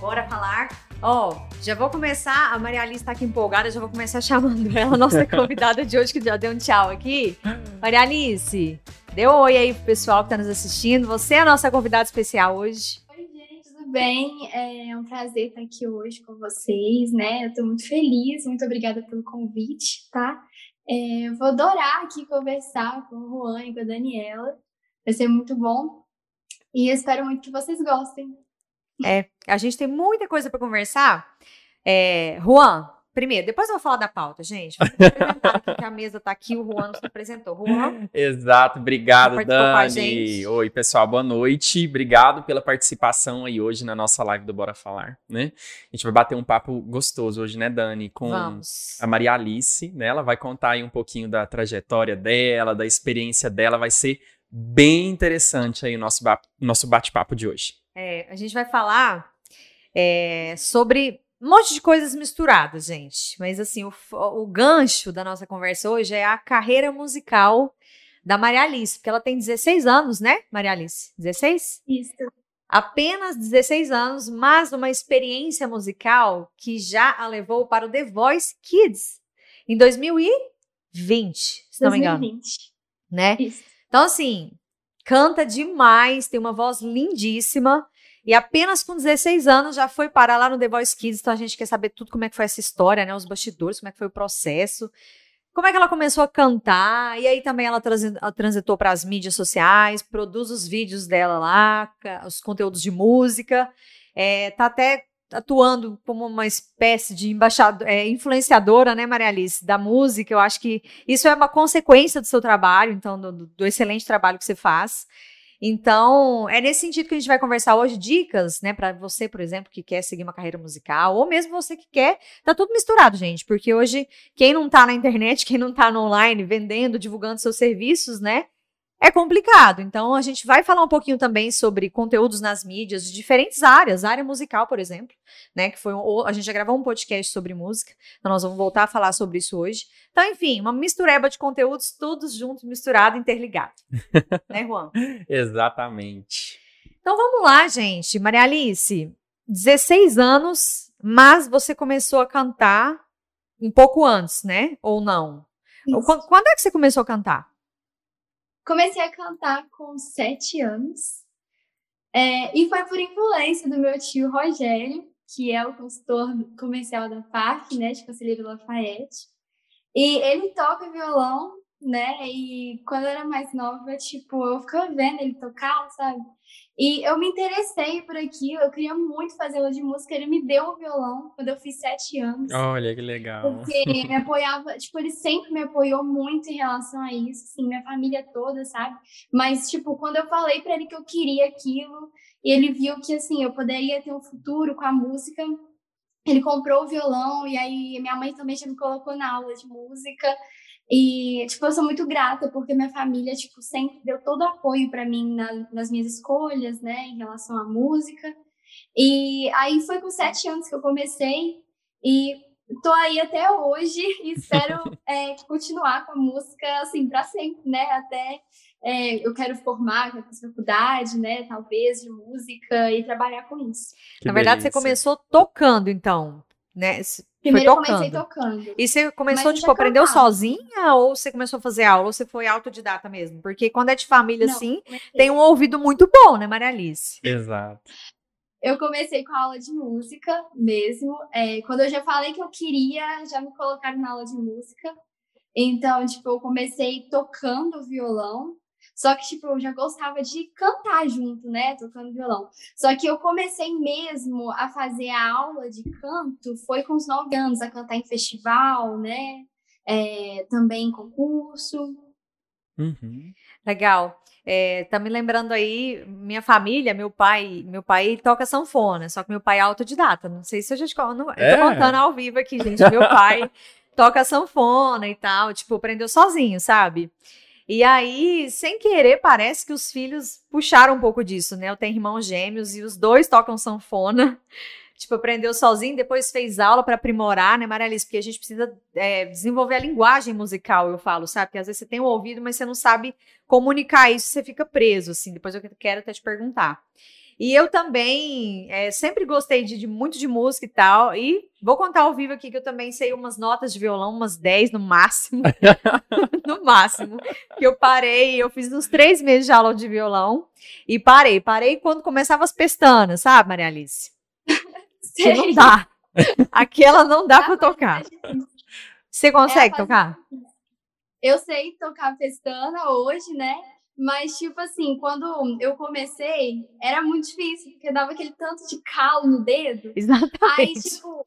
bora falar. Ó, oh, já vou começar, a Maria Alice tá aqui empolgada, já vou começar chamando ela, nossa convidada de hoje, que já deu um tchau aqui. Maria Alice, dê um oi aí pro pessoal que tá nos assistindo. Você é a nossa convidada especial hoje. Oi, gente, tudo bem? É um prazer estar aqui hoje com vocês, né? Eu tô muito feliz, muito obrigada pelo convite, tá? É, vou adorar aqui conversar com o Juan e com a Daniela. Vai ser muito bom. E espero muito que vocês gostem. É, a gente tem muita coisa para conversar. É, Juan, primeiro, depois eu vou falar da pauta, gente. Vou apresentar aqui que a mesa tá aqui, o Juan nos apresentou. Juan? Exato, obrigado, Dani. Oi, pessoal, boa noite. Obrigado pela participação aí hoje na nossa live do Bora Falar, né? A gente vai bater um papo gostoso hoje, né, Dani? Com Vamos. a Maria Alice, né? Ela vai contar aí um pouquinho da trajetória dela, da experiência dela. Vai ser bem interessante aí o nosso, nosso bate-papo de hoje. É, a gente vai falar é, sobre um monte de coisas misturadas, gente. Mas assim, o, o gancho da nossa conversa hoje é a carreira musical da Maria Alice, porque ela tem 16 anos, né, Maria Alice? 16? Isso. Apenas 16 anos, mas uma experiência musical que já a levou para o The Voice Kids em 2020, se 2020. não me engano. Né? Isso. Então, assim, canta demais, tem uma voz lindíssima. E apenas com 16 anos já foi parar lá no The Voice Kids, então a gente quer saber tudo como é que foi essa história, né? Os bastidores, como é que foi o processo. Como é que ela começou a cantar? E aí também ela transitou para as mídias sociais, produz os vídeos dela lá, os conteúdos de música. É, tá até atuando como uma espécie de embaixadora, é, influenciadora, né, Maria Alice, da música. Eu acho que isso é uma consequência do seu trabalho, então, do, do excelente trabalho que você faz. Então, é nesse sentido que a gente vai conversar hoje, dicas, né, para você, por exemplo, que quer seguir uma carreira musical, ou mesmo você que quer, tá tudo misturado, gente, porque hoje quem não tá na internet, quem não tá no online vendendo, divulgando seus serviços, né, é complicado. Então, a gente vai falar um pouquinho também sobre conteúdos nas mídias de diferentes áreas, área musical, por exemplo, né? Que foi um, a gente já gravou um podcast sobre música, então nós vamos voltar a falar sobre isso hoje. Então, enfim, uma mistureba de conteúdos, todos juntos, misturado, interligado. né, Juan? Exatamente. Então vamos lá, gente. Maria Alice, 16 anos, mas você começou a cantar um pouco antes, né? Ou não? Isso. Quando é que você começou a cantar? Comecei a cantar com sete anos. É, e foi por influência do meu tio Rogério, que é o consultor comercial da PARC, né, de Conselheiro Lafayette. E ele toca violão né? E quando eu era mais nova, tipo, eu ficava vendo ele tocar, sabe? E eu me interessei por aquilo, eu queria muito fazer aula de música. Ele me deu o violão quando eu fiz sete anos. Olha que legal. Porque me apoiava, tipo, ele sempre me apoiou muito em relação a isso, assim, minha família toda, sabe? Mas, tipo, quando eu falei para ele que eu queria aquilo, e ele viu que, assim, eu poderia ter um futuro com a música, ele comprou o violão, e aí minha mãe também já me colocou na aula de música. E, tipo, eu sou muito grata porque minha família, tipo, sempre deu todo apoio para mim na, nas minhas escolhas, né, em relação à música. E aí foi com sete anos que eu comecei e tô aí até hoje e espero é, continuar com a música, assim, para sempre, né, até é, eu quero formar, quero fazer faculdade, né, talvez, de música e trabalhar com isso. Que Na verdade, delícia. você começou tocando, então, né? Primeiro foi tocando. comecei tocando. E você começou, tipo, aprendeu sozinha ou você começou a fazer aula ou você foi autodidata mesmo? Porque quando é de família Não, assim, comecei. tem um ouvido muito bom, né, Maria Alice? Exato. Eu comecei com a aula de música mesmo. É, quando eu já falei que eu queria, já me colocaram na aula de música. Então, tipo, eu comecei tocando violão. Só que, tipo, eu já gostava de cantar junto, né? Tocando violão. Só que eu comecei mesmo a fazer a aula de canto, foi com os nove anos, a cantar em festival, né? É, também em concurso. Uhum. Legal. É, tá me lembrando aí, minha família, meu pai, meu pai toca sanfona, só que meu pai é autodidata. Não sei se eu já te conto, é. tô contando ao vivo aqui, gente. Meu pai toca sanfona e tal, tipo, aprendeu sozinho, sabe? E aí, sem querer, parece que os filhos puxaram um pouco disso, né? Eu tenho irmãos gêmeos e os dois tocam sanfona. Tipo, aprendeu sozinho, depois fez aula para aprimorar, né, Maria Alice? Porque a gente precisa é, desenvolver a linguagem musical, eu falo, sabe? Porque às vezes você tem o ouvido, mas você não sabe comunicar isso, você fica preso, assim. Depois eu quero até te perguntar. E eu também é, sempre gostei de, de, muito de música e tal. E vou contar ao vivo aqui que eu também sei umas notas de violão, umas 10 no máximo. no máximo. Que eu parei, eu fiz uns três meses de aula de violão e parei. Parei quando começava as pestanas, sabe, Maria Alice? Que não dá. Aquela não dá para tocar. Você consegue é, tocar? Eu sei tocar pestana hoje, né? Mas, tipo assim, quando eu comecei, era muito difícil, porque dava aquele tanto de calo no dedo. Exatamente. Aí, tipo,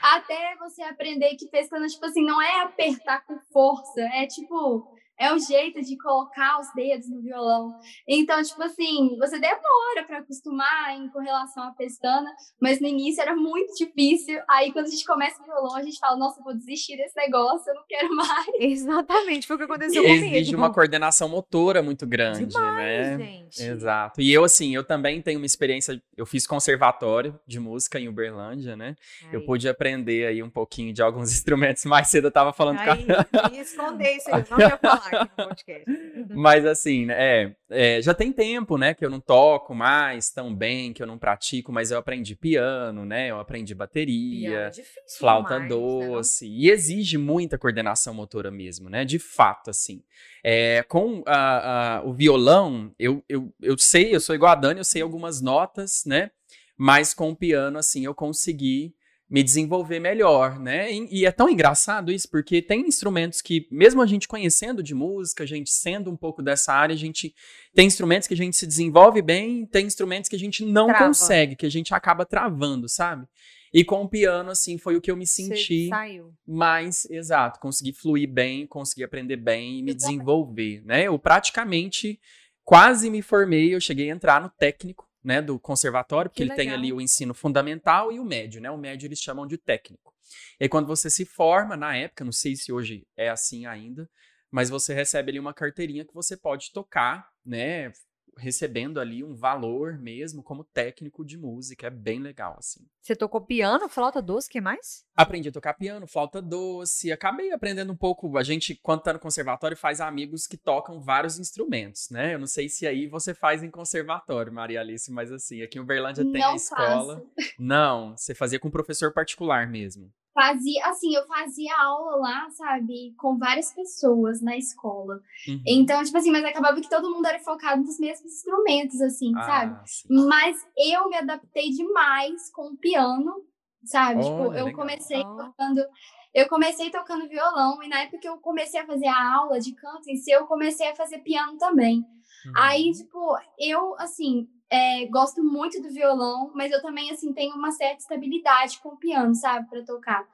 até você aprender que pestana, tipo assim, não é apertar com força, é tipo é o jeito de colocar os dedos no violão. Então, tipo assim, você demora para acostumar em correlação à pestana, mas no início era muito difícil. Aí, quando a gente começa o violão, a gente fala, nossa, vou desistir desse negócio, eu não quero mais. Exatamente, foi o que aconteceu comigo. Exige uma coordenação motora muito grande, Demais, né? Gente. Exato. E eu, assim, eu também tenho uma experiência, eu fiz conservatório de música em Uberlândia, né? Aí. Eu pude aprender aí um pouquinho de alguns instrumentos. Mais cedo eu tava falando aí, com a... esconder isso aí, não ia falar aqui no podcast. Mas assim, é, é, já tem tempo, né, que eu não toco mais tão bem, que eu não pratico, mas eu aprendi piano, né, eu aprendi bateria, é flauta né, doce, né? e exige muita coordenação motora mesmo, né, de fato, assim. É, com a, a, o violão, eu, eu, eu sei, eu sou igual a Dani, eu sei algumas notas, né, mas com o piano, assim, eu consegui me desenvolver melhor, né? E, e, é tão engraçado isso, porque tem instrumentos que, mesmo a gente conhecendo de música, a gente sendo um pouco dessa área, a gente tem instrumentos que a gente se desenvolve bem, tem instrumentos que a gente não Trava. consegue, que a gente acaba travando, sabe? E com o piano, assim, foi o que eu me senti saiu. mais exato, consegui fluir bem, consegui aprender bem e me desenvolver, né? Eu praticamente quase me formei, eu cheguei a entrar no técnico né, do conservatório, porque que ele legal. tem ali o ensino fundamental e o médio, né? O médio eles chamam de técnico. E aí, quando você se forma, na época, não sei se hoje é assim ainda, mas você recebe ali uma carteirinha que você pode tocar, né? Recebendo ali um valor mesmo como técnico de música. É bem legal, assim. Você tocou piano, flauta doce, o que mais? Aprendi a tocar piano, flauta doce. Acabei aprendendo um pouco. A gente, quando tá no conservatório, faz amigos que tocam vários instrumentos, né? Eu não sei se aí você faz em conservatório, Maria Alice, mas assim, aqui em Uberlândia tem não a escola. Faço. Não, você fazia com professor particular mesmo. Fazia, assim, eu fazia aula lá, sabe, com várias pessoas na escola. Uhum. Então, tipo assim, mas acabava que todo mundo era focado nos mesmos instrumentos, assim, ah, sabe? Sim. Mas eu me adaptei demais com o piano, sabe? Oh, tipo, eu legal. comecei tocando. Eu comecei tocando violão, e na época que eu comecei a fazer a aula de canto em si, eu comecei a fazer piano também. Uhum. Aí, tipo, eu, assim, é, gosto muito do violão, mas eu também, assim, tenho uma certa estabilidade com o piano, sabe, para tocar.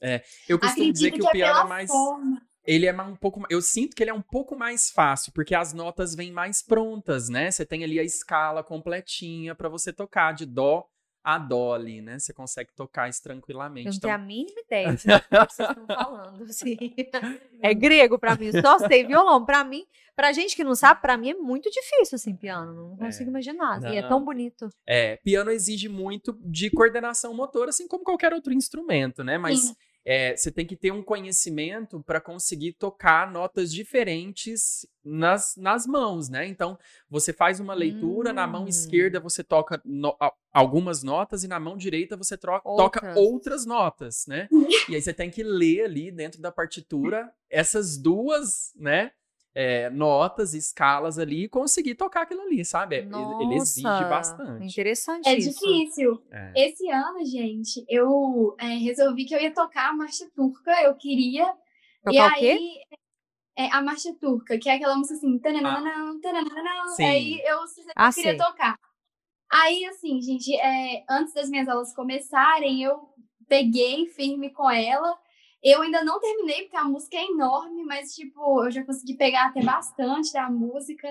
É, eu costumo Acredito dizer que, que o é piano é, é mais. Forma. Ele é um pouco. Eu sinto que ele é um pouco mais fácil, porque as notas vêm mais prontas, né? Você tem ali a escala completinha para você tocar de dó a Dolly, né? Você consegue tocar isso tranquilamente. Eu não então... tenho a mínima ideia do que vocês estão falando. Assim. É grego para mim. Só sei violão. Para mim, pra gente que não sabe, para mim é muito difícil, assim, piano. Não consigo é. imaginar. Não. E é tão bonito. É, piano exige muito de coordenação motora, assim como qualquer outro instrumento, né? Mas. Sim é, você tem que ter um conhecimento para conseguir tocar notas diferentes nas, nas mãos, né? Então, você faz uma leitura, hum. na mão esquerda hum. você toca no, algumas notas e na mão direita você troca, outras. toca outras notas, né? e aí você tem que ler ali dentro da partitura essas duas, né? É, notas, escalas ali e conseguir tocar aquilo ali, sabe? Nossa, ele, exige bastante. Interessante. É isso. difícil. É. Esse ano, gente, eu é, resolvi que eu ia tocar a marcha turca, eu queria. Tocar e o aí, quê? É a marcha turca, que é aquela música assim, tananana, tananana, sim. aí eu, ah, queria sei. tocar. Aí, assim, gente, é, antes das minhas aulas começarem, eu peguei firme com ela eu ainda não terminei, porque a música é enorme, mas, tipo, eu já consegui pegar até bastante da música.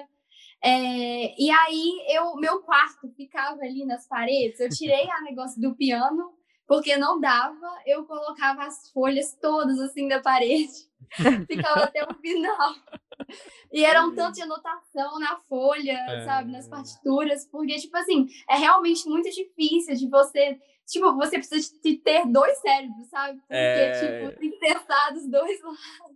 É, e aí, eu, meu quarto ficava ali nas paredes. Eu tirei a negócio do piano, porque não dava. Eu colocava as folhas todas, assim, da parede. Ficava até o final. E era um tanto de anotação na folha, é... sabe, nas partituras, porque, tipo assim, é realmente muito difícil de você Tipo, você precisa de ter dois cérebros, sabe? Porque, é... tipo, tem que pensar dos dois lados.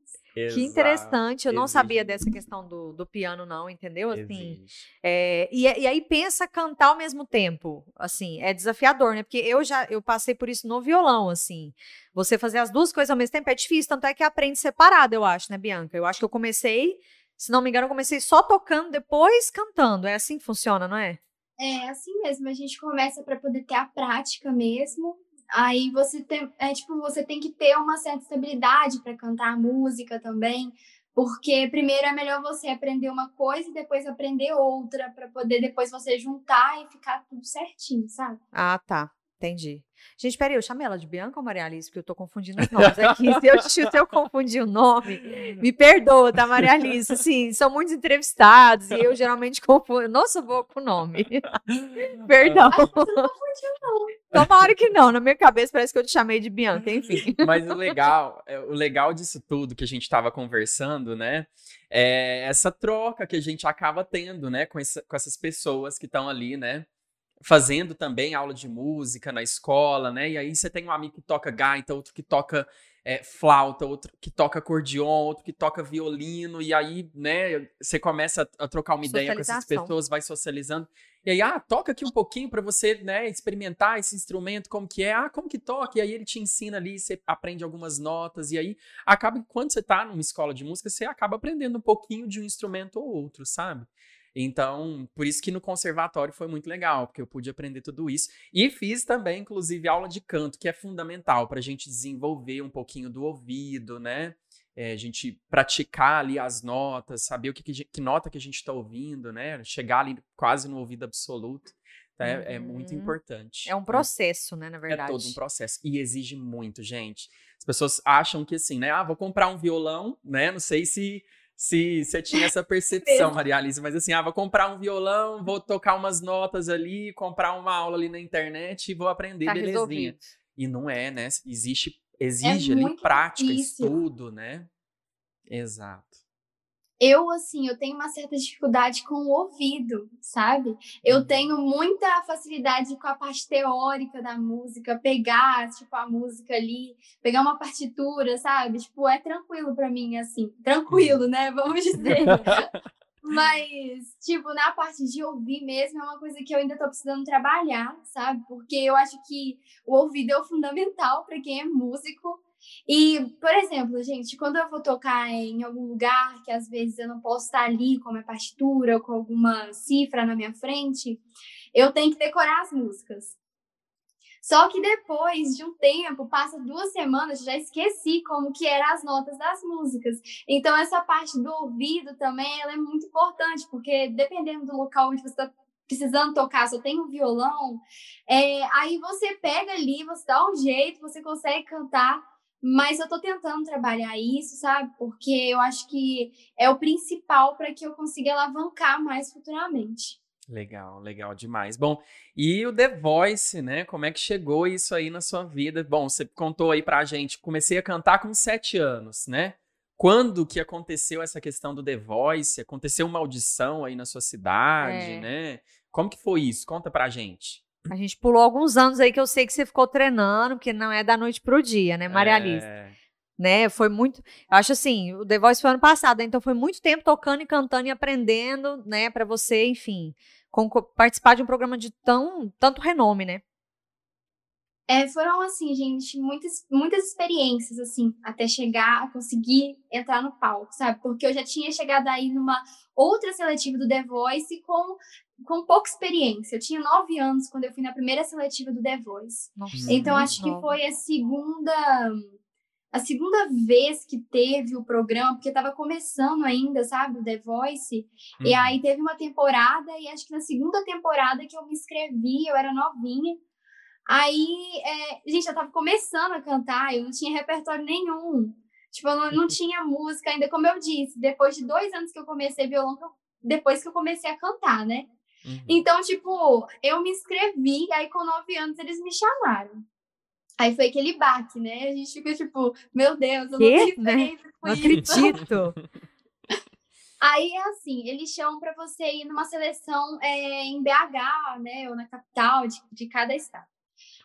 Que interessante, eu não sabia dessa questão do, do piano, não, entendeu? Assim, é, e, e, aí pensa cantar ao mesmo tempo, assim, é desafiador, né? Porque eu já eu passei por isso no violão, assim. Você fazer as duas coisas ao mesmo tempo é difícil, tanto é que aprende separado, eu acho, né, Bianca? Eu acho que eu comecei, se não me engano, eu comecei só tocando, depois cantando. É assim que funciona, não é? É assim mesmo, a gente começa para poder ter a prática mesmo, Aí você tem, é tipo, você tem que ter uma certa estabilidade para cantar música também, porque primeiro é melhor você aprender uma coisa e depois aprender outra para poder depois você juntar e ficar tudo certinho, sabe? Ah, tá. Entendi. Gente, peraí, eu chamei ela de Bianca ou Maria Alice? Porque eu tô confundindo os nomes aqui. se, eu, se eu confundir o nome, me perdoa, tá, Maria Alice? Sim, são muitos entrevistados e eu geralmente confundo. Nossa, vou com o nome. Perdão. Acho que você não confundiu, não. Tomara que não. Na minha cabeça parece que eu te chamei de Bianca, enfim. Mas o legal, é, o legal disso tudo que a gente tava conversando, né? É essa troca que a gente acaba tendo, né? Com, essa, com essas pessoas que estão ali, né? Fazendo também aula de música na escola, né? E aí você tem um amigo que toca gaita, outro que toca é, flauta, outro que toca acordeon, outro que toca violino, e aí, né, você começa a, a trocar uma ideia com essas pessoas, vai socializando. E aí, ah, toca aqui um pouquinho para você, né, experimentar esse instrumento, como que é, ah, como que toca, e aí ele te ensina ali, você aprende algumas notas, e aí acaba que quando você tá numa escola de música, você acaba aprendendo um pouquinho de um instrumento ou outro, sabe? Então, por isso que no conservatório foi muito legal, porque eu pude aprender tudo isso. E fiz também, inclusive, aula de canto, que é fundamental para a gente desenvolver um pouquinho do ouvido, né? É, a gente praticar ali as notas, saber o que, que, que nota que a gente está ouvindo, né? Chegar ali quase no ouvido absoluto. Tá? É, uhum. é, muito uhum. importante. É um né? processo, né, na verdade. É todo um processo. E exige muito, gente. As pessoas acham que assim, né? Ah, vou comprar um violão, né? Não sei se se você tinha essa percepção, Maria Alice, mas assim, ah, vou comprar um violão, vou tocar umas notas ali, comprar uma aula ali na internet e vou aprender, tá belezinha. Resolvido. E não é, né? Existe, exige é ali prática, difícil. estudo, né? Exato eu, assim, eu tenho uma certa dificuldade com o ouvido, sabe? Eu uhum. tenho muita facilidade com a parte teórica da música, pegar, tipo, a música ali, pegar uma partitura, sabe? Tipo, é tranquilo para mim, assim. Tranquilo, né? Vamos dizer. Mas, tipo, na parte de ouvir mesmo é uma coisa que eu ainda tô precisando trabalhar, sabe? Porque eu acho que o ouvido é o fundamental para quem é músico e, por exemplo, gente, quando eu vou tocar em algum lugar que às vezes eu não posso estar ali com a minha partitura ou com alguma cifra na minha frente, eu tenho que decorar as músicas. Só que depois de um tempo, passa duas semanas, já esqueci como que eram as notas das músicas. Então essa parte do ouvido também ela é muito importante, porque dependendo do local onde você está precisando tocar, só tem um violão, é, aí você pega ali, você dá um jeito, você consegue cantar mas eu tô tentando trabalhar isso, sabe? Porque eu acho que é o principal para que eu consiga alavancar mais futuramente. Legal, legal demais. Bom, e o The Voice, né? Como é que chegou isso aí na sua vida? Bom, você contou aí pra gente, comecei a cantar com sete anos, né? Quando que aconteceu essa questão do The Voice? Aconteceu uma audição aí na sua cidade, é. né? Como que foi isso? Conta pra gente. A gente pulou alguns anos aí que eu sei que você ficou treinando, porque não é da noite pro dia, né, Maria é... Alice? Né, foi muito. Eu acho assim, o The Voice foi ano passado, então foi muito tempo tocando e cantando e aprendendo, né, para você, enfim, com, participar de um programa de tão, tanto renome, né? É, foram, assim, gente, muitas, muitas experiências, assim, até chegar a conseguir entrar no palco, sabe? Porque eu já tinha chegado aí numa outra seletiva do The Voice com com pouca experiência. Eu tinha nove anos quando eu fui na primeira seletiva do The Voice. Nossa, então acho que foi a segunda a segunda vez que teve o programa, porque estava começando ainda, sabe, o The Voice. Uhum. E aí teve uma temporada e acho que na segunda temporada que eu me inscrevi, eu era novinha. Aí, é, gente, eu tava começando a cantar, eu não tinha repertório nenhum. Tipo, eu não, não tinha música ainda, como eu disse. Depois de dois anos que eu comecei violão, depois que eu comecei a cantar, né? Uhum. Então, tipo, eu me inscrevi, aí com nove anos eles me chamaram. Aí foi aquele baque, né? A gente fica tipo, meu Deus, eu que? não tenho né? Não acredito. Aí é assim, eles chamam para você ir numa seleção é, em BH, né, ou na capital de, de cada estado.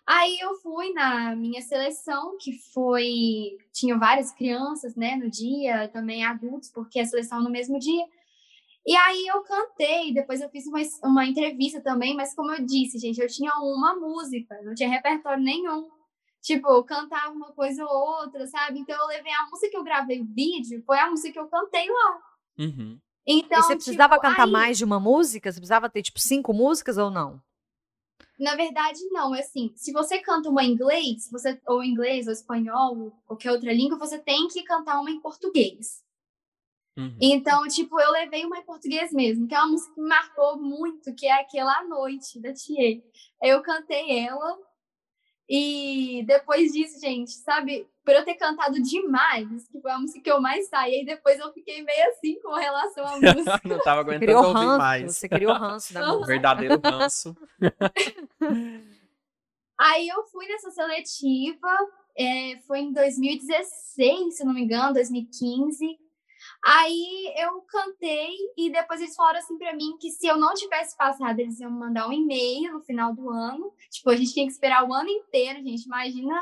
Aí eu fui na minha seleção, que foi. Tinha várias crianças, né, no dia, também adultos, porque a seleção no mesmo dia. E aí eu cantei, depois eu fiz uma, uma entrevista também, mas como eu disse, gente, eu tinha uma música, não tinha repertório nenhum. Tipo, eu cantava uma coisa ou outra, sabe? Então eu levei a música que eu gravei o vídeo, foi a música que eu cantei lá. Uhum. Então, e você precisava tipo, cantar aí... mais de uma música? Você precisava ter, tipo, cinco músicas ou não? Na verdade, não. É assim, se você canta uma em inglês, você, ou inglês, ou espanhol, ou qualquer outra língua, você tem que cantar uma em português. Uhum. Então, tipo, eu levei uma em português mesmo, que é uma música que me marcou muito, que é aquela à noite da Tia. Eu cantei ela e depois disso, gente, sabe, por eu ter cantado demais, que foi a música que eu mais saí, e depois eu fiquei meio assim com relação à música. Não tava aguentando criou ouvir ranço, mais. Você criou ranço da música. Verdadeiro ranço. Aí eu fui nessa seletiva, é, foi em 2016, se não me engano, 2015. Aí eu cantei e depois eles falaram assim para mim que se eu não tivesse passado, eles iam mandar um e-mail no final do ano. Tipo, a gente tinha que esperar o ano inteiro, gente. Imagina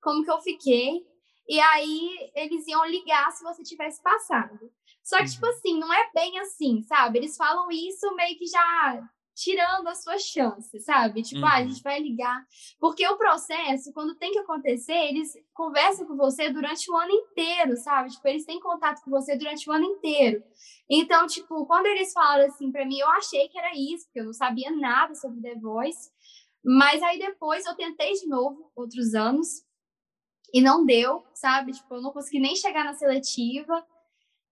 como que eu fiquei. E aí eles iam ligar se você tivesse passado. Só que, tipo uhum. assim, não é bem assim, sabe? Eles falam isso meio que já tirando as suas chances, sabe? Tipo, uhum. ah, a uhum. gente vai ligar. Porque o processo, quando tem que acontecer, eles conversam com você durante o ano inteiro, sabe? Tipo, eles têm contato com você durante o ano inteiro. Então, tipo, quando eles falaram assim para mim, eu achei que era isso, porque eu não sabia nada sobre The Voice. Mas aí depois eu tentei de novo, outros anos, e não deu, sabe? Tipo, eu não consegui nem chegar na seletiva.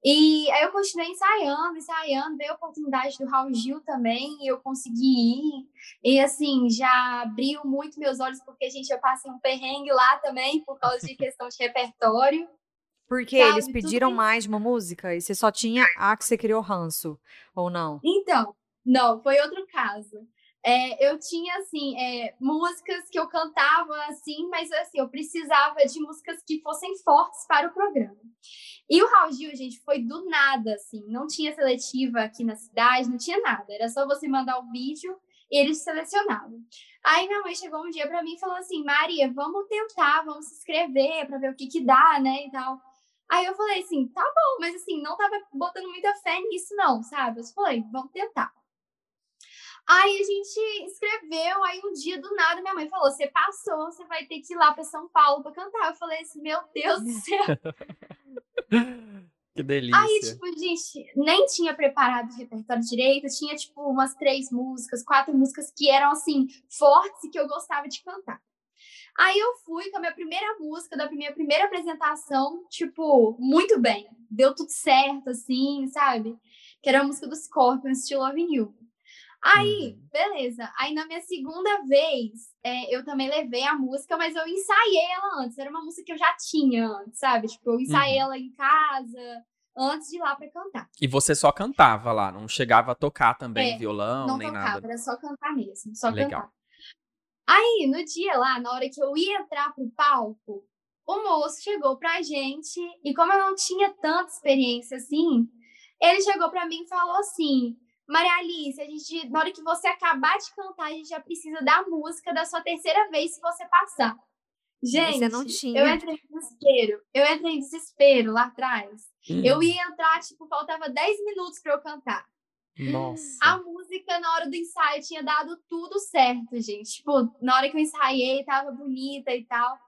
E aí eu continuei ensaiando, ensaiando, veio a oportunidade do Raul Gil também, e eu consegui ir. E assim, já abriu muito meus olhos, porque, a gente, eu passei um perrengue lá também, por causa de questão de repertório. Porque sabe? eles pediram mais de uma música e você só tinha a que você criou ranço, ou não? Então, não, foi outro caso. É, eu tinha, assim, é, músicas que eu cantava, assim, mas, assim, eu precisava de músicas que fossem fortes para o programa. E o Raul Gil, gente, foi do nada, assim. Não tinha seletiva aqui na cidade, não tinha nada. Era só você mandar o vídeo e eles selecionavam. Aí minha mãe chegou um dia para mim e falou assim: Maria, vamos tentar, vamos se inscrever para ver o que que dá, né? E tal. Aí eu falei assim: tá bom, mas assim, não tava botando muita fé nisso, não, sabe? Eu falei: vamos tentar. Aí a gente escreveu, aí um dia do nada minha mãe falou: "Você passou, você vai ter que ir lá para São Paulo para cantar". Eu falei assim: "Meu Deus do céu". que delícia. Aí, tipo, gente, nem tinha preparado o repertório direito, tinha tipo umas três músicas, quatro músicas que eram assim fortes e que eu gostava de cantar. Aí eu fui com a minha primeira música da minha primeira apresentação, tipo, muito bem. Deu tudo certo, assim, sabe? Que era a música dos Scorpions, Still Loving You. Aí, uhum. beleza. Aí na minha segunda vez, é, eu também levei a música, mas eu ensaiei ela antes. Era uma música que eu já tinha antes, sabe? Tipo, eu ensaiei uhum. ela em casa antes de ir lá para cantar. E você só cantava lá, não chegava a tocar também é, violão, não nem tocava, nada? Era só cantar mesmo, só Legal. cantar. Aí, no dia lá, na hora que eu ia entrar pro palco, o moço chegou pra gente e como eu não tinha tanta experiência assim, ele chegou para mim e falou assim: Maria Alice, a gente, na hora que você acabar de cantar, a gente já precisa da música da sua terceira vez se você passar. Gente, você não tinha. eu entrei em desespero. Eu entrei em desespero lá atrás. Hum. Eu ia entrar, tipo, faltava 10 minutos para eu cantar. Nossa. A música, na hora do ensaio, tinha dado tudo certo, gente. Tipo, na hora que eu ensaiei, tava bonita e tal.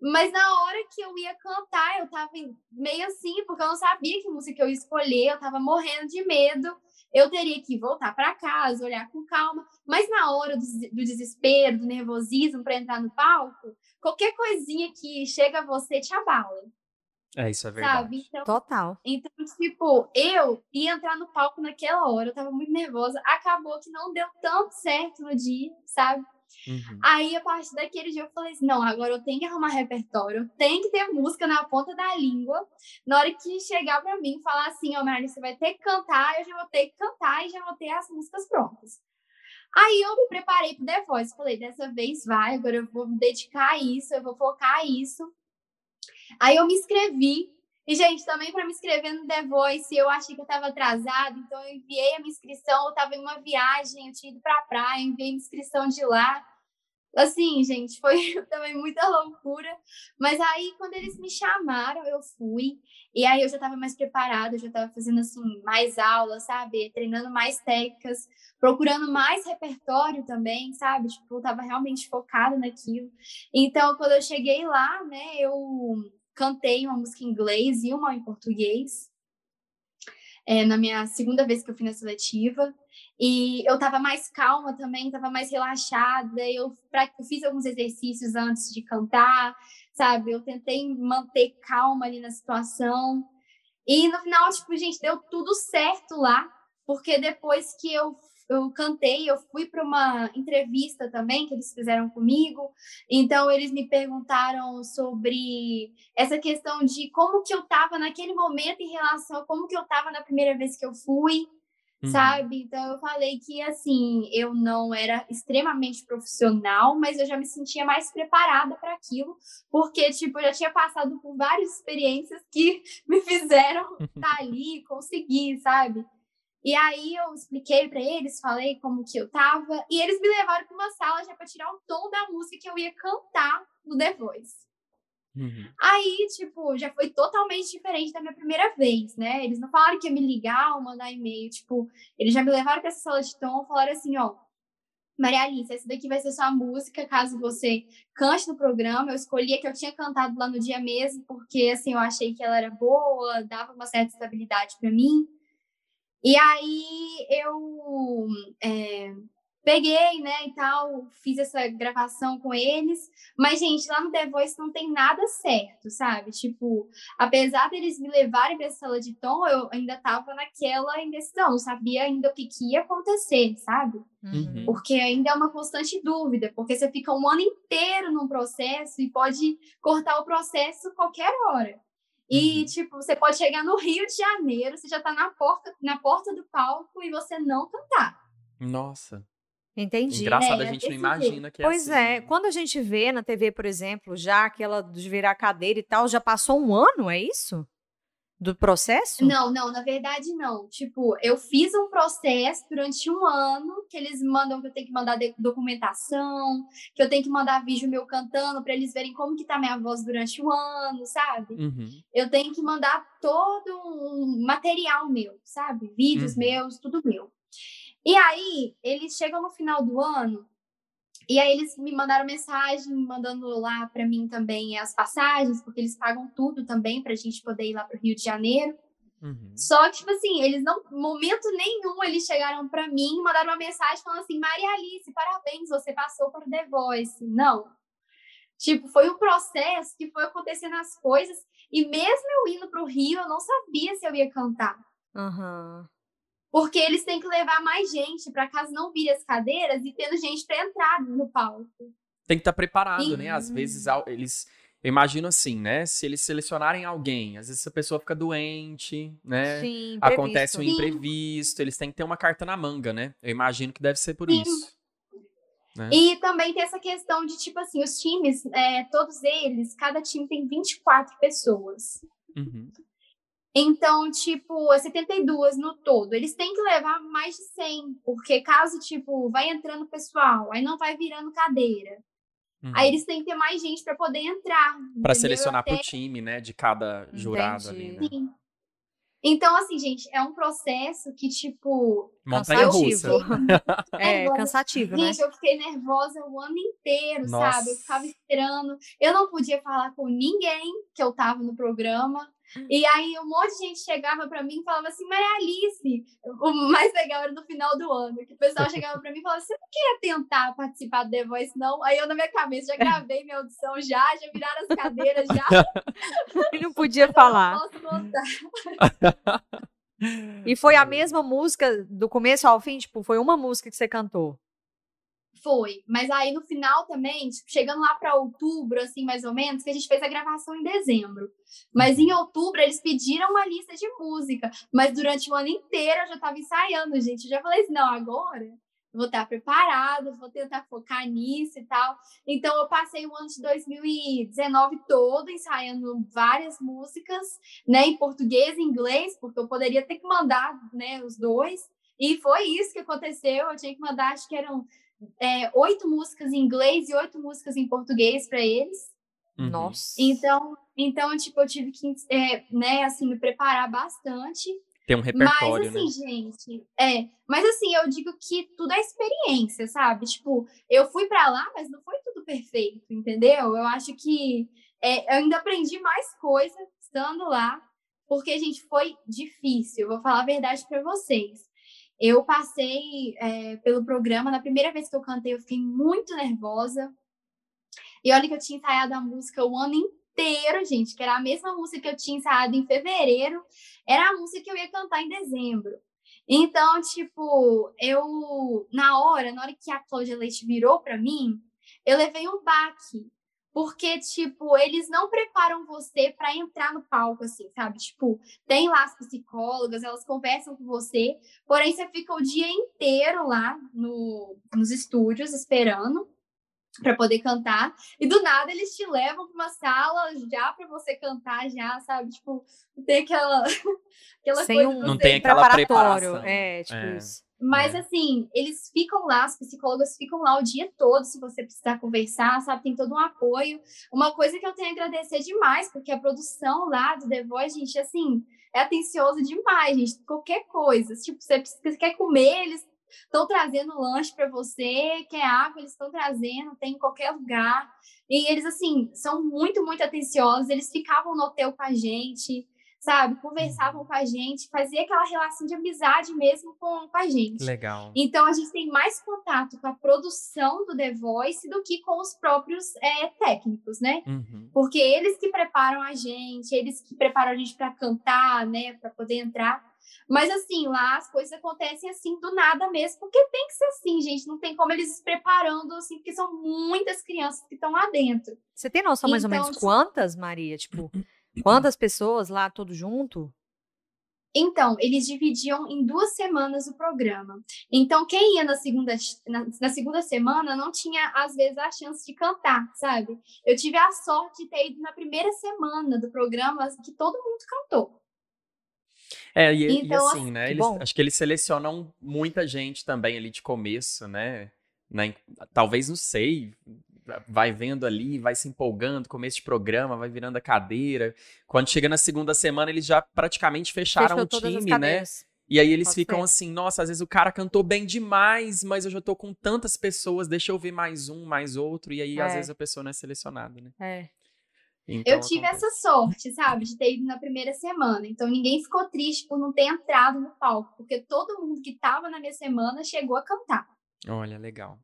Mas na hora que eu ia cantar, eu tava meio assim, porque eu não sabia que música eu ia escolher, eu tava morrendo de medo eu teria que voltar para casa, olhar com calma, mas na hora do, do desespero, do nervosismo para entrar no palco, qualquer coisinha que chega a você te abala. É, isso é verdade. Sabe? Então, Total. Então, tipo, eu ia entrar no palco naquela hora, eu tava muito nervosa, acabou que não deu tanto certo no dia, sabe? Uhum. Aí, a partir daquele dia, eu falei assim: não, agora eu tenho que arrumar repertório, eu tenho que ter música na ponta da língua. Na hora que chegar para mim falar assim: ó, oh, você vai ter que cantar, eu já vou ter que cantar e já vou ter as músicas prontas. Aí eu me preparei pro The Voice, falei: dessa vez vai, agora eu vou me dedicar a isso, eu vou focar a isso. Aí eu me inscrevi. E, gente, também para me inscrever no The Voice, eu achei que eu estava atrasada, então eu enviei a minha inscrição. Eu estava em uma viagem, eu tinha ido para a praia, enviei a inscrição de lá. Assim, gente, foi também muita loucura. Mas aí, quando eles me chamaram, eu fui. E aí eu já estava mais preparada, já estava fazendo, assim, mais aulas, sabe? Treinando mais técnicas, procurando mais repertório também, sabe? Tipo, eu estava realmente focada naquilo. Então, quando eu cheguei lá, né, eu cantei uma música em inglês e uma em português. É, na minha segunda vez que eu fui na seletiva. E eu estava mais calma também, estava mais relaxada. Eu, pra, eu fiz alguns exercícios antes de cantar, sabe? Eu tentei manter calma ali na situação. E no final, tipo, gente, deu tudo certo lá, porque depois que eu eu cantei, eu fui para uma entrevista também que eles fizeram comigo. Então eles me perguntaram sobre essa questão de como que eu estava naquele momento em relação a como que eu estava na primeira vez que eu fui uhum. sabe? Então eu falei que assim, eu não era extremamente profissional, mas eu já me sentia mais preparada para aquilo, porque tipo, eu já tinha passado por várias experiências que me fizeram estar tá ali, conseguir, sabe? E aí eu expliquei para eles, falei como que eu tava, e eles me levaram para uma sala já para tirar o tom da música que eu ia cantar no The Voice. Uhum. Aí, tipo, já foi totalmente diferente da minha primeira vez, né? Eles não falaram que ia me ligar ou mandar e-mail, tipo, eles já me levaram para essa sala de tom, falaram assim, ó, Maria Alice, essa daqui vai ser sua música, caso você cante no programa. Eu escolhi a que eu tinha cantado lá no dia mesmo, porque assim, eu achei que ela era boa, dava uma certa estabilidade para mim. E aí eu é, peguei, né, e tal, fiz essa gravação com eles, mas, gente, lá no The Voice não tem nada certo, sabe? Tipo, apesar deles me levarem pra essa sala de tom, eu ainda tava naquela indecisão, não sabia ainda o que, que ia acontecer, sabe? Uhum. Porque ainda é uma constante dúvida, porque você fica um ano inteiro num processo e pode cortar o processo qualquer hora. E, uhum. tipo, você pode chegar no Rio de Janeiro, você já tá na porta, na porta do palco e você não cantar. Nossa. Entendi. Engraçado, é, a gente não imagina que é Pois assim, é, né? quando a gente vê na TV, por exemplo, já aquela de virar cadeira e tal, já passou um ano, é isso? Do processo? Não, não, na verdade não. Tipo, eu fiz um processo durante um ano que eles mandam que eu tenho que mandar documentação, que eu tenho que mandar vídeo meu cantando para eles verem como que tá minha voz durante o ano, sabe? Uhum. Eu tenho que mandar todo um material meu, sabe? Vídeos uhum. meus, tudo meu. E aí, eles chegam no final do ano e aí eles me mandaram mensagem, mandando lá para mim também as passagens, porque eles pagam tudo também para a gente poder ir lá para o Rio de Janeiro. Uhum. Só que, tipo assim, eles não, momento nenhum, eles chegaram para mim e mandaram uma mensagem falando assim: Maria Alice, parabéns, você passou para o The Voice. Não. Tipo, foi um processo que foi acontecendo as coisas, e mesmo eu indo para o Rio, eu não sabia se eu ia cantar. Uhum porque eles têm que levar mais gente para caso não vire as cadeiras e tendo gente para entrar no palco. Tem que estar tá preparado, e... né? Às vezes eles eu imagino assim, né? Se eles selecionarem alguém, às vezes a pessoa fica doente, né? Sim, Acontece um imprevisto, eles têm que ter uma carta na manga, né? Eu imagino que deve ser por Sim. isso. Né? E também tem essa questão de, tipo assim, os times, é, todos eles, cada time tem 24 pessoas. Uhum. Então, tipo, 72 no todo. Eles têm que levar mais de 100, porque caso, tipo, vai entrando pessoal, aí não vai virando cadeira. Uhum. Aí eles têm que ter mais gente para poder entrar. Para selecionar Até... pro time, né, de cada jurado Entendi. ali, né? Sim. Então, assim, gente, é um processo que, tipo. Montanha russa. é, cansativo, né? Gente, eu fiquei nervosa o ano inteiro, Nossa. sabe? Eu ficava esperando. Eu não podia falar com ninguém que eu tava no programa. E aí um monte de gente chegava para mim e falava assim, Maria Alice, o mais legal era no final do ano, que o pessoal chegava para mim e falava, você não queria tentar participar do The Voice, não? Aí eu na minha cabeça já gravei minha audição já, já viraram as cadeiras já. E não podia falar. Não posso E foi a mesma música do começo ao fim? Tipo, foi uma música que você cantou? Foi, mas aí no final também, tipo, chegando lá para outubro, assim, mais ou menos, que a gente fez a gravação em dezembro. Mas em outubro eles pediram uma lista de música, mas durante o ano inteiro eu já estava ensaiando, gente. Eu já falei assim, não, agora vou estar preparado, vou tentar focar nisso e tal. Então eu passei o ano de 2019 todo ensaiando várias músicas, né, em português e inglês, porque eu poderia ter que mandar, né, os dois. E foi isso que aconteceu. Eu tinha que mandar, acho que eram é, oito músicas em inglês e oito músicas em português para eles. Uhum. Nossa. Então, então, tipo, eu tive que, é, né, assim, me preparar bastante. Tem um repertório, mas, assim, né? gente, é. Mas, assim, eu digo que tudo é experiência, sabe? Tipo, eu fui para lá, mas não foi tudo perfeito, entendeu? Eu acho que é, eu ainda aprendi mais coisa estando lá, porque, gente, foi difícil. Eu vou falar a verdade para vocês. Eu passei é, pelo programa, na primeira vez que eu cantei, eu fiquei muito nervosa. E olha que eu tinha ensaiado a música o ano inteiro, gente, que era a mesma música que eu tinha ensaiado em fevereiro, era a música que eu ia cantar em dezembro. Então, tipo, eu, na hora, na hora que a Cláudia Leite virou para mim, eu levei um baque, porque, tipo, eles não preparam você para entrar no palco, assim, sabe? Tipo, tem lá as psicólogas, elas conversam com você, porém você fica o dia inteiro lá no, nos estúdios esperando para poder cantar. E do nada eles te levam para uma sala já para você cantar, já, sabe? Tipo, tem aquela, aquela Sem coisa. Um, não tem aquela preparatório. É, tipo é. isso. Mas, é. assim, eles ficam lá, as psicólogas ficam lá o dia todo, se você precisar conversar, sabe? Tem todo um apoio. Uma coisa que eu tenho a agradecer demais, porque a produção lá do The Voice, gente, assim, é atencioso demais, gente. Qualquer coisa. Tipo, você, você quer comer, eles estão trazendo lanche para você, quer água, eles estão trazendo, tem em qualquer lugar. E eles, assim, são muito, muito atenciosos. Eles ficavam no hotel com a gente, sabe? Conversavam uhum. com a gente, fazia aquela relação de amizade mesmo com, com a gente. Legal. Então, a gente tem mais contato com a produção do The Voice do que com os próprios é, técnicos, né? Uhum. Porque eles que preparam a gente, eles que preparam a gente para cantar, né? Para poder entrar. Mas assim, lá as coisas acontecem assim do nada mesmo, porque tem que ser assim, gente. Não tem como eles se preparando assim, porque são muitas crianças que estão lá dentro. Você tem noção mais então, ou menos quantas, Maria? Tipo, quantas pessoas lá, todo junto? Então, eles dividiam em duas semanas o programa. Então, quem ia na segunda, na, na, segunda semana não tinha, às vezes, a chance de cantar, sabe? Eu tive a sorte de ter ido na primeira semana do programa que todo mundo cantou. É, e, então, e assim, né? Eles, acho que eles selecionam muita gente também ali de começo, né? né? Talvez, não sei, vai vendo ali, vai se empolgando, começo de programa, vai virando a cadeira. Quando chega na segunda semana, eles já praticamente fecharam o time, né? E aí eles Pode ficam ser. assim, nossa, às vezes o cara cantou bem demais, mas eu já tô com tantas pessoas, deixa eu ver mais um, mais outro, e aí é. às vezes a pessoa não é selecionada, né? É. Então, eu tive acontece. essa sorte, sabe, de ter ido na primeira semana. Então ninguém ficou triste por não ter entrado no palco, porque todo mundo que estava na minha semana chegou a cantar. Olha, legal.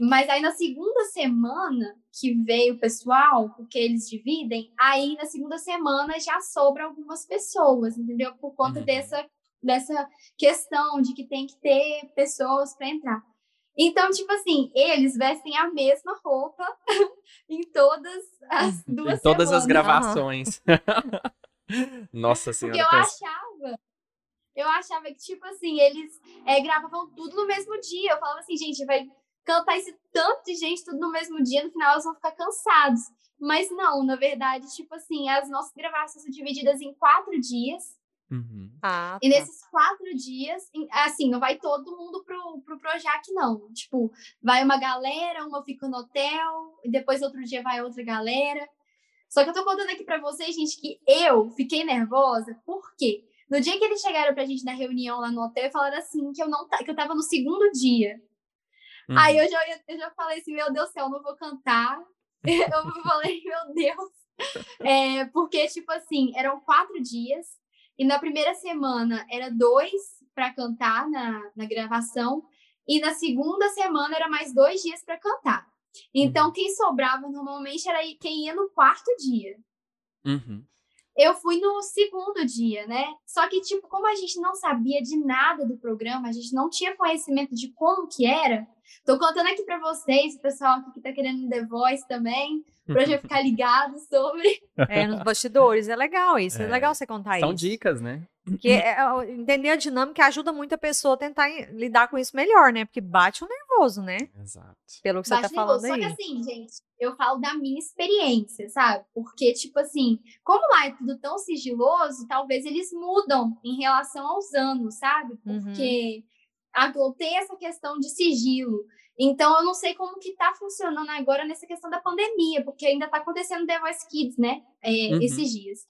Mas aí na segunda semana que veio o pessoal, porque eles dividem, aí na segunda semana já sobra algumas pessoas, entendeu? Por conta uhum. dessa, dessa questão de que tem que ter pessoas para entrar. Então, tipo assim, eles vestem a mesma roupa em todas as duas Em todas semanas. as gravações. Nossa senhora. Porque eu achava, eu achava que, tipo assim, eles é, gravavam tudo no mesmo dia. Eu falava assim, gente, vai cantar esse tanto de gente tudo no mesmo dia, no final elas vão ficar cansados. Mas não, na verdade, tipo assim, as nossas gravações são divididas em quatro dias. Uhum. Ah, e tá. nesses quatro dias, assim, não vai todo mundo pro, pro Projac, não. Tipo, vai uma galera, uma fica no hotel, e depois outro dia vai outra galera. Só que eu tô contando aqui pra vocês, gente, que eu fiquei nervosa, por quê? No dia que eles chegaram pra gente na reunião lá no hotel, falaram assim que eu não que eu tava no segundo dia. Uhum. Aí eu já, eu já falei assim, meu Deus do céu, não vou cantar. eu falei, meu Deus. É, porque, tipo assim, eram quatro dias. E na primeira semana era dois para cantar na, na gravação, e na segunda semana era mais dois dias para cantar. Então, uhum. quem sobrava normalmente era quem ia no quarto dia. Uhum. Eu fui no segundo dia, né? Só que, tipo, como a gente não sabia de nada do programa, a gente não tinha conhecimento de como que era, tô contando aqui para vocês, o pessoal aqui que tá querendo The Voice também, pra já ficar ligado sobre. É, nos bastidores. É legal isso. É, é legal você contar São isso. São dicas, né? Porque é, é entender a dinâmica ajuda muito a pessoa a tentar lidar com isso melhor, né? Porque bate um nervoso, né? Exato. Pelo que bate você tá nervoso. falando aí. Só que assim, gente, eu falo da minha experiência, sabe? Porque, tipo assim, como lá é tudo tão sigiloso, talvez eles mudam em relação aos anos, sabe? Uhum. Porque uhum. A Globo tem essa questão de sigilo. Então, eu não sei como que tá funcionando agora nessa questão da pandemia, porque ainda tá acontecendo The Voice Kids, né? É, uhum. Esses dias.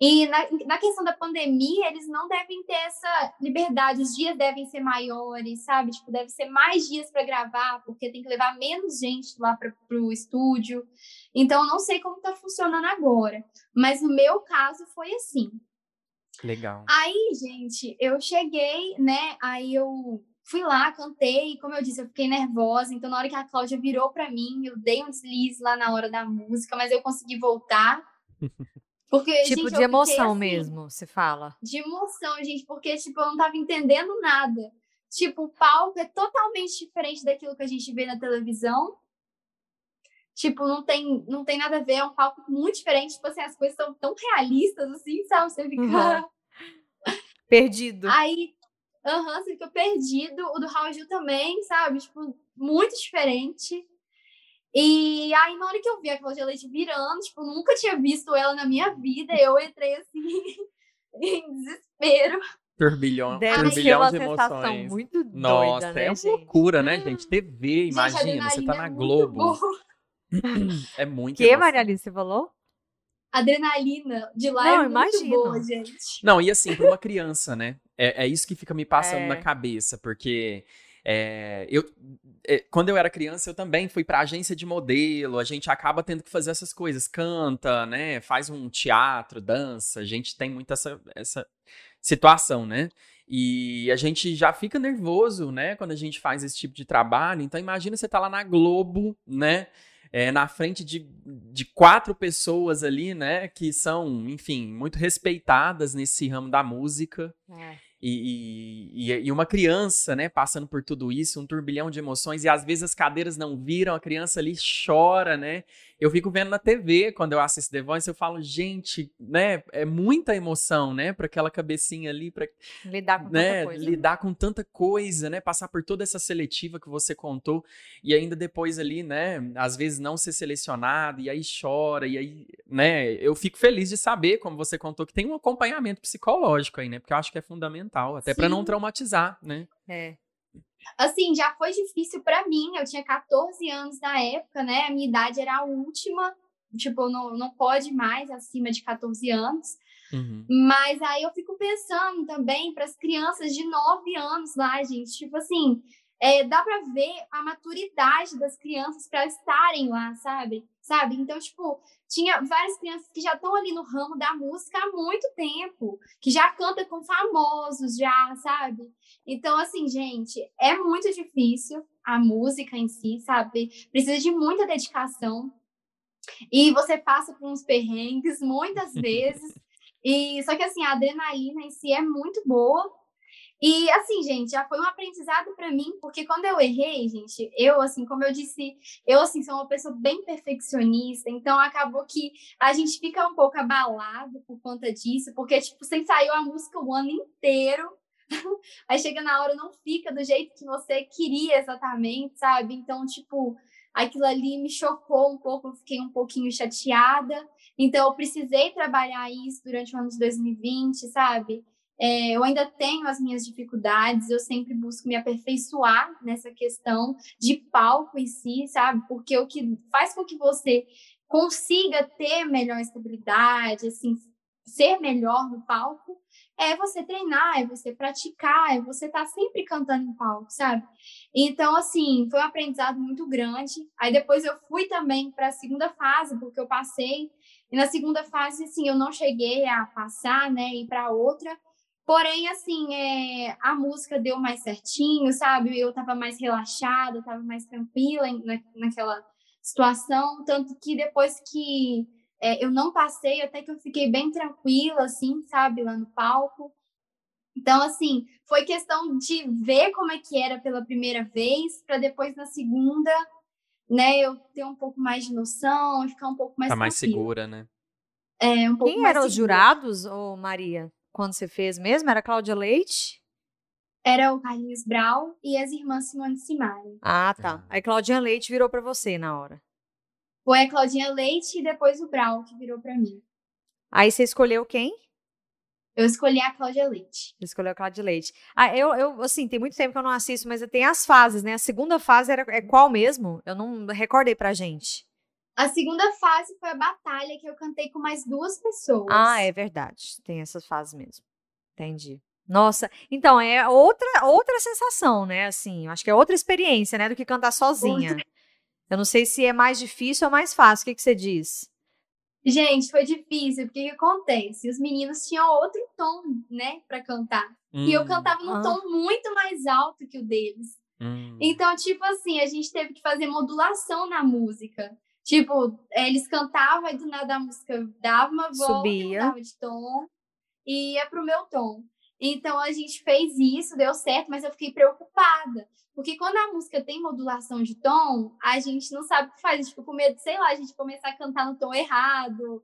E na, na questão da pandemia, eles não devem ter essa liberdade, os dias devem ser maiores, sabe? Tipo, deve ser mais dias para gravar, porque tem que levar menos gente lá para o estúdio. Então, não sei como tá funcionando agora. Mas no meu caso foi assim. Legal. Aí, gente, eu cheguei, né? Aí eu fui lá, cantei, como eu disse, eu fiquei nervosa. Então, na hora que a Cláudia virou para mim, eu dei um deslize lá na hora da música, mas eu consegui voltar. Porque, tipo gente, de emoção assim, mesmo, se fala. De emoção, gente, porque tipo, eu não tava entendendo nada. Tipo, o palco é totalmente diferente daquilo que a gente vê na televisão. Tipo, não tem, não tem nada a ver, é um palco muito diferente. Tipo assim, as coisas são tão realistas, assim, sabe? Você fica. Uhum. Perdido. Aí, aham, uhum, você fica perdido. O do Raul Gil também, sabe? Tipo, muito diferente. E aí, na hora que eu vi a Cláudia Leite virando, tipo, nunca tinha visto ela na minha vida, eu entrei assim, em desespero. Turbilhão, Deve turbilhão de emoções. Muito doida, Nossa, né, é uma loucura, né, gente? TV, imagina, gente, você tá na é Globo. é muito Que, Maria Alice, você falou? adrenalina de lá não, é muito imagino. boa, gente. Não, e assim, para uma criança, né? É, é isso que fica me passando é. na cabeça, porque é, eu, é, quando eu era criança, eu também fui para agência de modelo. A gente acaba tendo que fazer essas coisas, canta, né? Faz um teatro, dança. A gente tem muito essa, essa situação, né? E a gente já fica nervoso, né? Quando a gente faz esse tipo de trabalho. Então, imagina você tá lá na Globo, né? É, na frente de, de quatro pessoas ali, né? Que são, enfim, muito respeitadas nesse ramo da música. É. E, e, e, uma criança, né, passando por tudo isso, um turbilhão de emoções, e às vezes as cadeiras não viram, a criança ali chora, né? Eu fico vendo na TV, quando eu assisto The Voice, eu falo, gente, né, é muita emoção, né, para aquela cabecinha ali, para lidar com né, tanta coisa. Lidar com tanta coisa, né, passar por toda essa seletiva que você contou, e ainda depois ali, né, às vezes não ser selecionado, e aí chora, e aí, né, eu fico feliz de saber, como você contou, que tem um acompanhamento psicológico aí, né, porque eu acho que é fundamental, até para não traumatizar, né. É. Assim, já foi difícil para mim. Eu tinha 14 anos na época, né? A minha idade era a última. Tipo, não, não pode mais acima de 14 anos. Uhum. Mas aí eu fico pensando também para as crianças de 9 anos lá, gente. Tipo assim, é, dá para ver a maturidade das crianças para estarem lá, sabe? Sabe? Então, tipo, tinha várias crianças que já estão ali no ramo da música há muito tempo, que já canta com famosos, já, sabe? Então, assim, gente, é muito difícil a música em si, sabe? Precisa de muita dedicação. E você passa por uns perrengues muitas vezes. E só que assim, a adrenalina em si é muito boa, e assim, gente, já foi um aprendizado para mim, porque quando eu errei, gente, eu assim, como eu disse, eu assim sou uma pessoa bem perfeccionista, então acabou que a gente fica um pouco abalado por conta disso, porque tipo, você ensaiou a música o ano inteiro, aí chega na hora não fica do jeito que você queria exatamente, sabe? Então, tipo, aquilo ali me chocou um pouco, eu fiquei um pouquinho chateada. Então, eu precisei trabalhar isso durante o ano de 2020, sabe? É, eu ainda tenho as minhas dificuldades, eu sempre busco me aperfeiçoar nessa questão de palco em si, sabe? Porque o que faz com que você consiga ter melhor estabilidade, assim, ser melhor no palco, é você treinar, é você praticar, é você estar tá sempre cantando em palco, sabe? Então, assim, foi um aprendizado muito grande. Aí depois eu fui também para a segunda fase, porque eu passei. E na segunda fase, assim, eu não cheguei a passar, né, e para outra. Porém, assim, é, a música deu mais certinho, sabe? Eu tava mais relaxada, tava mais tranquila na, naquela situação. Tanto que depois que é, eu não passei, até que eu fiquei bem tranquila, assim, sabe? Lá no palco. Então, assim, foi questão de ver como é que era pela primeira vez, para depois na segunda, né, eu ter um pouco mais de noção, ficar um pouco mais Tá mais segura, né? É, um pouco Quem eram os jurados, ô Maria? Quando você fez mesmo? Era Cláudia Leite? Era o Carlinhos Brau e as irmãs Simone Simari. Ah, tá. Aí Claudinha Leite virou para você na hora. Foi a Claudinha Leite e depois o Brau que virou para mim. Aí você escolheu quem? Eu escolhi a Cláudia Leite. Escolheu a Cláudia Leite. Ah, eu, eu, assim, tem muito tempo que eu não assisto, mas tem as fases, né? A segunda fase era, é qual mesmo? Eu não recordei pra gente. A segunda fase foi a batalha, que eu cantei com mais duas pessoas. Ah, é verdade. Tem essas fases mesmo. Entendi. Nossa, então é outra outra sensação, né? Assim, acho que é outra experiência, né, do que cantar sozinha. Eu não sei se é mais difícil ou mais fácil. O que, que você diz? Gente, foi difícil, porque o que acontece? Os meninos tinham outro tom, né, para cantar. Hum. E eu hum. cantava num ah. tom muito mais alto que o deles. Hum. Então, tipo assim, a gente teve que fazer modulação na música. Tipo, eles cantavam e do nada a música dava uma volta, Subia. mudava de tom e ia pro meu tom. Então a gente fez isso, deu certo, mas eu fiquei preocupada. Porque quando a música tem modulação de tom, a gente não sabe o que faz. A gente fica com medo, sei lá, a gente começar a cantar no tom errado,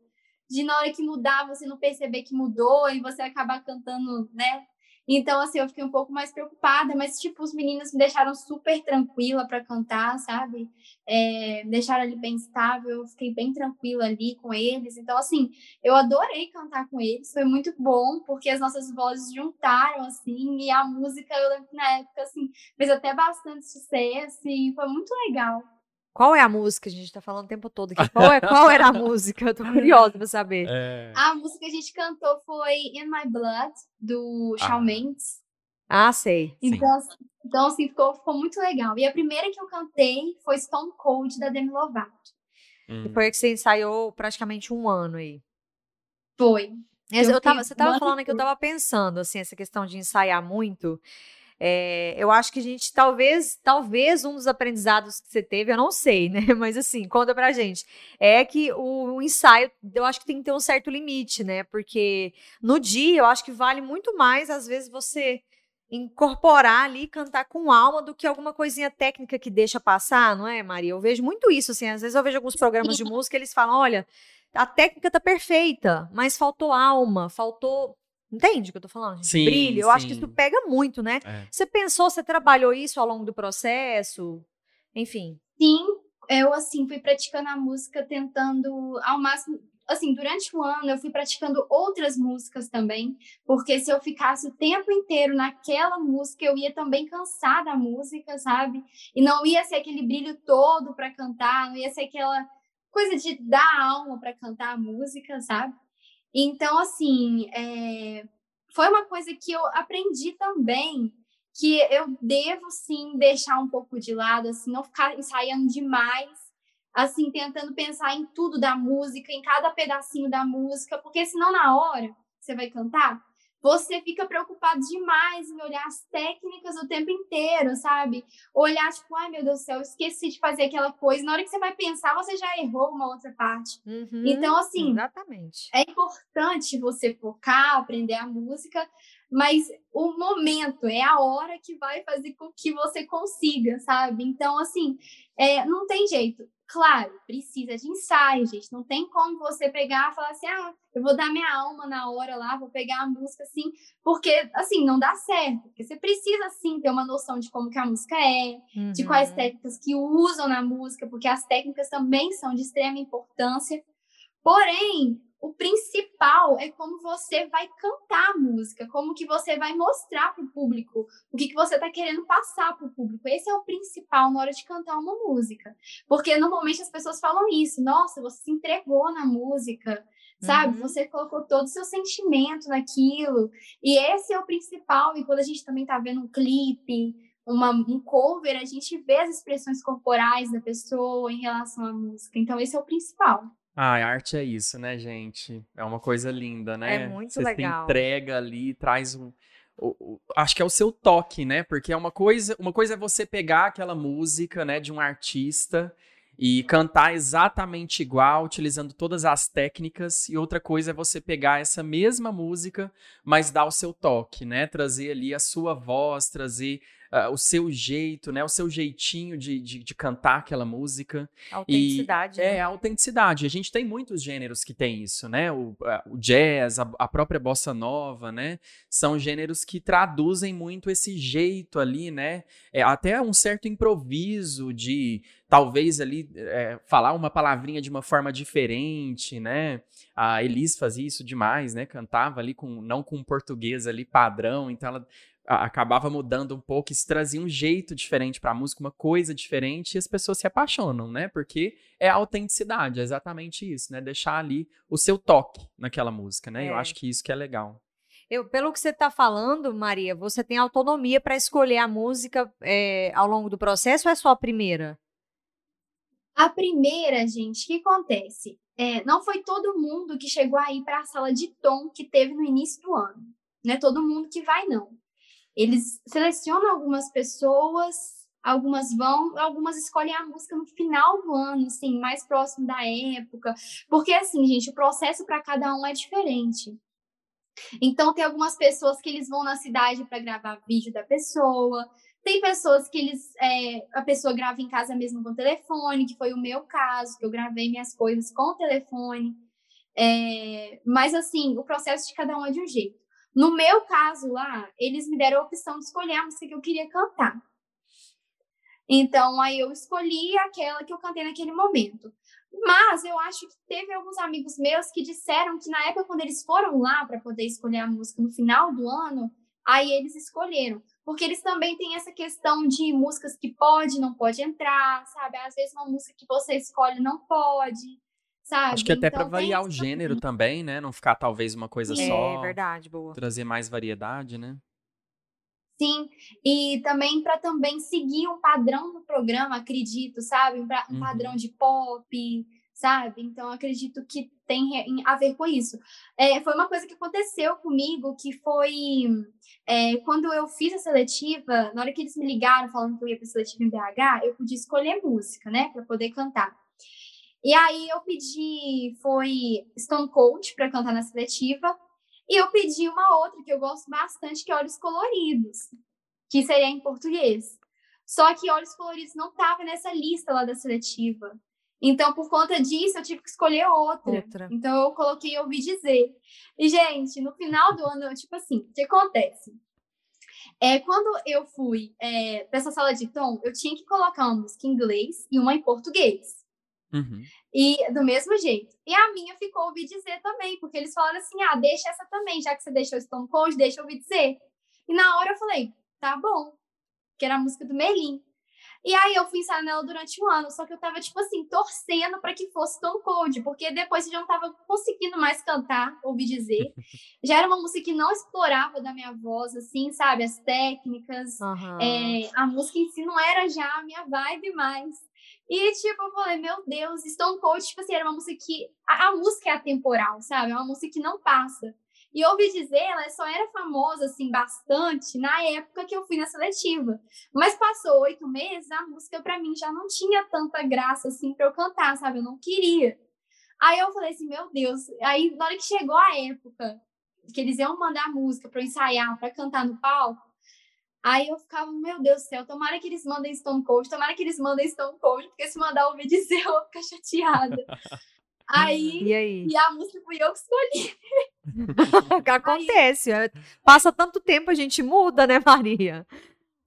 de na hora que mudar você não perceber que mudou e você acabar cantando, né, então, assim, eu fiquei um pouco mais preocupada, mas, tipo, os meninos me deixaram super tranquila para cantar, sabe? É, deixaram ali bem estável, eu fiquei bem tranquila ali com eles. Então, assim, eu adorei cantar com eles, foi muito bom, porque as nossas vozes juntaram, assim, e a música, eu lembro que na época, assim, fez até bastante sucesso e foi muito legal. Qual é a música? A gente tá falando o tempo todo aqui. Qual, é, qual era a música? Eu tô curiosa pra saber. É... A música que a gente cantou foi In My Blood, do ah. Shawn Mendes. Ah, sei. Então, assim, então assim, ficou, ficou muito legal. E a primeira que eu cantei foi Stone Cold, da Demi Lovato. Hum. E foi a que você ensaiou praticamente um ano aí. Foi. Eu, eu tava, você tava falando que eu tava pensando, assim, essa questão de ensaiar muito. É, eu acho que a gente talvez, talvez um dos aprendizados que você teve, eu não sei, né? Mas assim, conta pra gente. É que o, o, ensaio, eu acho que tem que ter um certo limite, né? Porque no dia eu acho que vale muito mais, às vezes, você incorporar ali, cantar com alma, do que alguma coisinha técnica que deixa passar, não é, Maria? Eu vejo muito isso, assim, às vezes eu vejo alguns programas de música, eles falam, olha, a técnica tá perfeita, mas faltou alma, faltou Entende o que eu tô falando? Sim, Brilho. Eu sim. acho que isso pega muito, né? É. Você pensou, você trabalhou isso ao longo do processo? Enfim. Sim, eu, assim, fui praticando a música tentando ao máximo. Assim, durante o ano eu fui praticando outras músicas também, porque se eu ficasse o tempo inteiro naquela música, eu ia também cansar da música, sabe? E não ia ser aquele brilho todo para cantar, não ia ser aquela coisa de dar alma para cantar a música, sabe? Então, assim, é, foi uma coisa que eu aprendi também, que eu devo, sim, deixar um pouco de lado, assim, não ficar ensaiando demais, assim, tentando pensar em tudo da música, em cada pedacinho da música, porque senão na hora você vai cantar, você fica preocupado demais em olhar as técnicas o tempo inteiro, sabe? Olhar, tipo, ai meu Deus do céu, esqueci de fazer aquela coisa. Na hora que você vai pensar, você já errou uma outra parte. Uhum, então, assim, exatamente. é importante você focar, aprender a música, mas o momento é a hora que vai fazer com que você consiga, sabe? Então, assim, é, não tem jeito. Claro, precisa de ensaio, gente. Não tem como você pegar e falar assim, ah, eu vou dar minha alma na hora lá, vou pegar a música assim, porque, assim, não dá certo. Porque você precisa, sim, ter uma noção de como que a música é, uhum. de quais uhum. técnicas que usam na música, porque as técnicas também são de extrema importância. Porém, o principal é como você vai cantar a música, como que você vai mostrar para o público, o que, que você está querendo passar para o público. Esse é o principal na hora de cantar uma música. Porque normalmente as pessoas falam isso, nossa, você se entregou na música, sabe? Uhum. Você colocou todo o seu sentimento naquilo. E esse é o principal. E quando a gente também está vendo um clipe, uma, um cover, a gente vê as expressões corporais da pessoa em relação à música. Então, esse é o principal. Ah, a arte é isso, né, gente? É uma coisa linda, né? É muito Você legal. Você entrega ali, traz um. O, o, acho que é o seu toque, né? Porque é uma coisa, uma coisa é você pegar aquela música, né, de um artista e cantar exatamente igual, utilizando todas as técnicas, e outra coisa é você pegar essa mesma música, mas dar o seu toque, né? Trazer ali a sua voz, trazer uh, o seu jeito, né? O seu jeitinho de, de, de cantar aquela música. Autenticidade. E, né? É, a autenticidade. A gente tem muitos gêneros que tem isso, né? O, uh, o jazz, a, a, própria bossa nova, né? São gêneros que traduzem muito esse jeito ali, né? É, até um certo improviso de talvez ali é, falar uma palavrinha de uma forma diferente, né? A Elis fazia isso demais, né? Cantava ali com não com português ali padrão, então ela acabava mudando um pouco, isso trazia um jeito diferente para a música, uma coisa diferente, e as pessoas se apaixonam, né? Porque é a autenticidade, é exatamente isso, né? Deixar ali o seu toque naquela música, né? É. Eu acho que isso que é legal. Eu, pelo que você está falando, Maria, você tem autonomia para escolher a música é, ao longo do processo ou é só a primeira? A primeira, gente, o que acontece? É, não foi todo mundo que chegou aí para a sala de tom que teve no início do ano. Não é todo mundo que vai, não. Eles selecionam algumas pessoas, algumas vão, algumas escolhem a música no final do ano, assim, mais próximo da época. Porque, assim, gente, o processo para cada um é diferente. Então, tem algumas pessoas que eles vão na cidade para gravar vídeo da pessoa, tem pessoas que eles, é, a pessoa grava em casa mesmo com o telefone, que foi o meu caso, que eu gravei minhas coisas com o telefone. É, mas assim, o processo de cada um é de um jeito. No meu caso lá, eles me deram a opção de escolher a música que eu queria cantar. Então, aí eu escolhi aquela que eu cantei naquele momento. Mas eu acho que teve alguns amigos meus que disseram que na época, quando eles foram lá para poder escolher a música no final do ano, aí eles escolheram porque eles também têm essa questão de músicas que pode, não pode entrar, sabe? Às vezes uma música que você escolhe não pode, sabe? Acho que até então, para variar o gênero também. também, né? Não ficar talvez uma coisa é, só. É verdade, boa. Trazer mais variedade, né? Sim, e também para também seguir um padrão no programa, acredito, sabe? Um, um uhum. padrão de pop, sabe? Então, acredito que tem a ver com isso. É, foi uma coisa que aconteceu comigo, que foi é, quando eu fiz a seletiva, na hora que eles me ligaram falando que eu ia para a seletiva em BH, eu podia escolher música, né, para poder cantar. E aí eu pedi, foi Stone Cold para cantar na seletiva, e eu pedi uma outra que eu gosto bastante, que é Olhos Coloridos, que seria em português. Só que Olhos Coloridos não estava nessa lista lá da seletiva. Então, por conta disso, eu tive que escolher outra. outra. Então, eu coloquei Ouvi Dizer. E, gente, no final do ano, tipo assim, o que acontece? É, quando eu fui é, para essa sala de tom, eu tinha que colocar uma música em inglês e uma em português. Uhum. E do mesmo jeito. E a minha ficou ouvir dizer também, porque eles falaram assim: ah, deixa essa também, já que você deixou Stone Cold, deixa eu ouvir dizer. E na hora eu falei: tá bom, que era a música do Merlin. E aí eu fui ensaiar nela durante um ano, só que eu tava, tipo assim, torcendo para que fosse Stone Cold, porque depois eu já não tava conseguindo mais cantar, ouvi dizer. Já era uma música que não explorava da minha voz, assim, sabe? As técnicas, uhum. é, a música em si não era já a minha vibe mais. E, tipo, eu falei, meu Deus, Stone Cold, tipo assim, era uma música que. A, a música é atemporal, sabe? É uma música que não passa. E ouvi dizer, ela só era famosa, assim, bastante na época que eu fui na seletiva. Mas passou oito meses, a música para mim já não tinha tanta graça, assim, para eu cantar, sabe? Eu não queria. Aí eu falei assim, meu Deus. Aí, na hora que chegou a época que eles iam mandar música para ensaiar, para cantar no palco, aí eu ficava, meu Deus do céu, tomara que eles mandem Stone Cold, tomara que eles mandem Stone Cold, porque se mandar ouvir dizer, eu vou ficar chateada. Aí, e, aí? e a música fui eu que escolhi. o que acontece? Aí... Passa tanto tempo, a gente muda, né, Maria?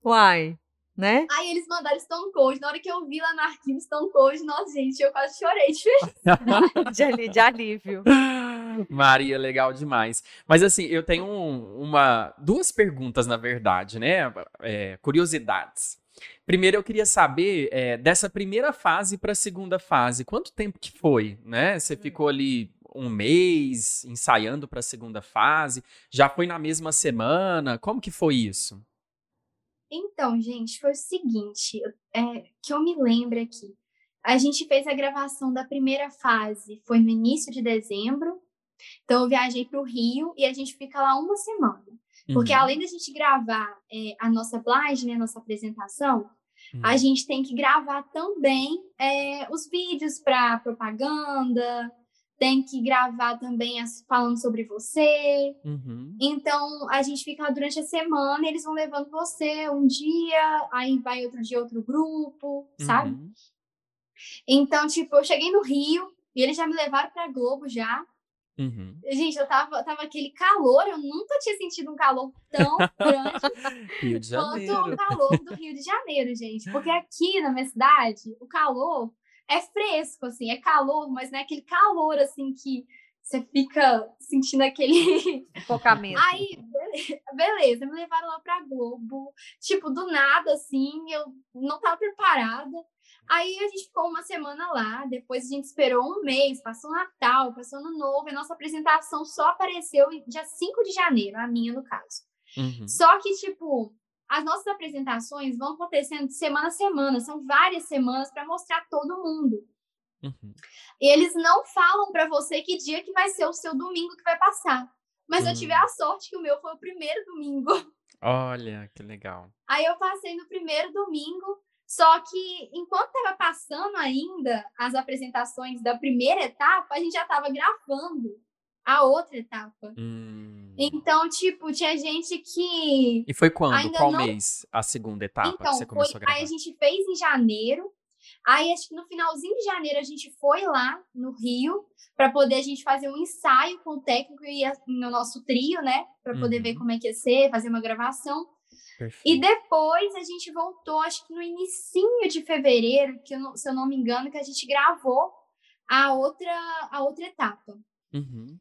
Uai, né? Aí eles mandaram Stone Cold. Na hora que eu vi lá no arquivo Stone Cold, nossa, gente, eu quase chorei de de, de alívio. Maria, legal demais. Mas assim, eu tenho um, uma, duas perguntas, na verdade, né? É, curiosidades. Primeiro eu queria saber é, dessa primeira fase para a segunda fase, quanto tempo que foi, né? Você hum. ficou ali um mês ensaiando para a segunda fase? Já foi na mesma semana? Como que foi isso? Então, gente, foi o seguinte, é, que eu me lembro aqui. A gente fez a gravação da primeira fase, foi no início de dezembro. Então, eu viajei para o Rio e a gente fica lá uma semana. Porque uhum. além da gente gravar é, a nossa blast, né, a nossa apresentação, uhum. a gente tem que gravar também é, os vídeos para propaganda, tem que gravar também as, falando sobre você. Uhum. Então, a gente fica durante a semana, eles vão levando você um dia, aí vai outro dia outro grupo, uhum. sabe? Então, tipo, eu cheguei no Rio e eles já me levaram pra Globo já. Uhum. Gente, eu tava, tava aquele calor, eu nunca tinha sentido um calor tão grande quanto o calor do Rio de Janeiro, gente. Porque aqui na minha cidade, o calor é fresco, assim, é calor, mas não é aquele calor, assim, que você fica sentindo aquele focamento. Aí, beleza, me levaram lá pra Globo. Tipo, do nada, assim, eu não tava preparada. Aí a gente ficou uma semana lá, depois a gente esperou um mês, passou Natal, passou Ano Novo, e a nossa apresentação só apareceu dia 5 de janeiro, a minha no caso. Uhum. Só que, tipo, as nossas apresentações vão acontecendo de semana a semana, são várias semanas para mostrar todo mundo. Uhum. Eles não falam para você que dia que vai ser o seu domingo que vai passar. Mas uhum. eu tive uhum. a sorte que o meu foi o primeiro domingo. Olha, que legal. Aí eu passei no primeiro domingo, só que enquanto estava passando ainda as apresentações da primeira etapa, a gente já estava gravando a outra etapa. Hum. Então, tipo, tinha gente que. E foi quando? Qual não... mês a segunda etapa então, que você começou foi... a gravar? Aí a gente fez em janeiro. Aí acho que no finalzinho de janeiro a gente foi lá no Rio para poder a gente fazer um ensaio com o técnico e no nosso trio, né? Para poder uhum. ver como é que ia ser, fazer uma gravação. Perfeito. E depois a gente voltou, acho que no início de fevereiro, que eu se eu não me engano, que a gente gravou a outra, a outra etapa. Uhum.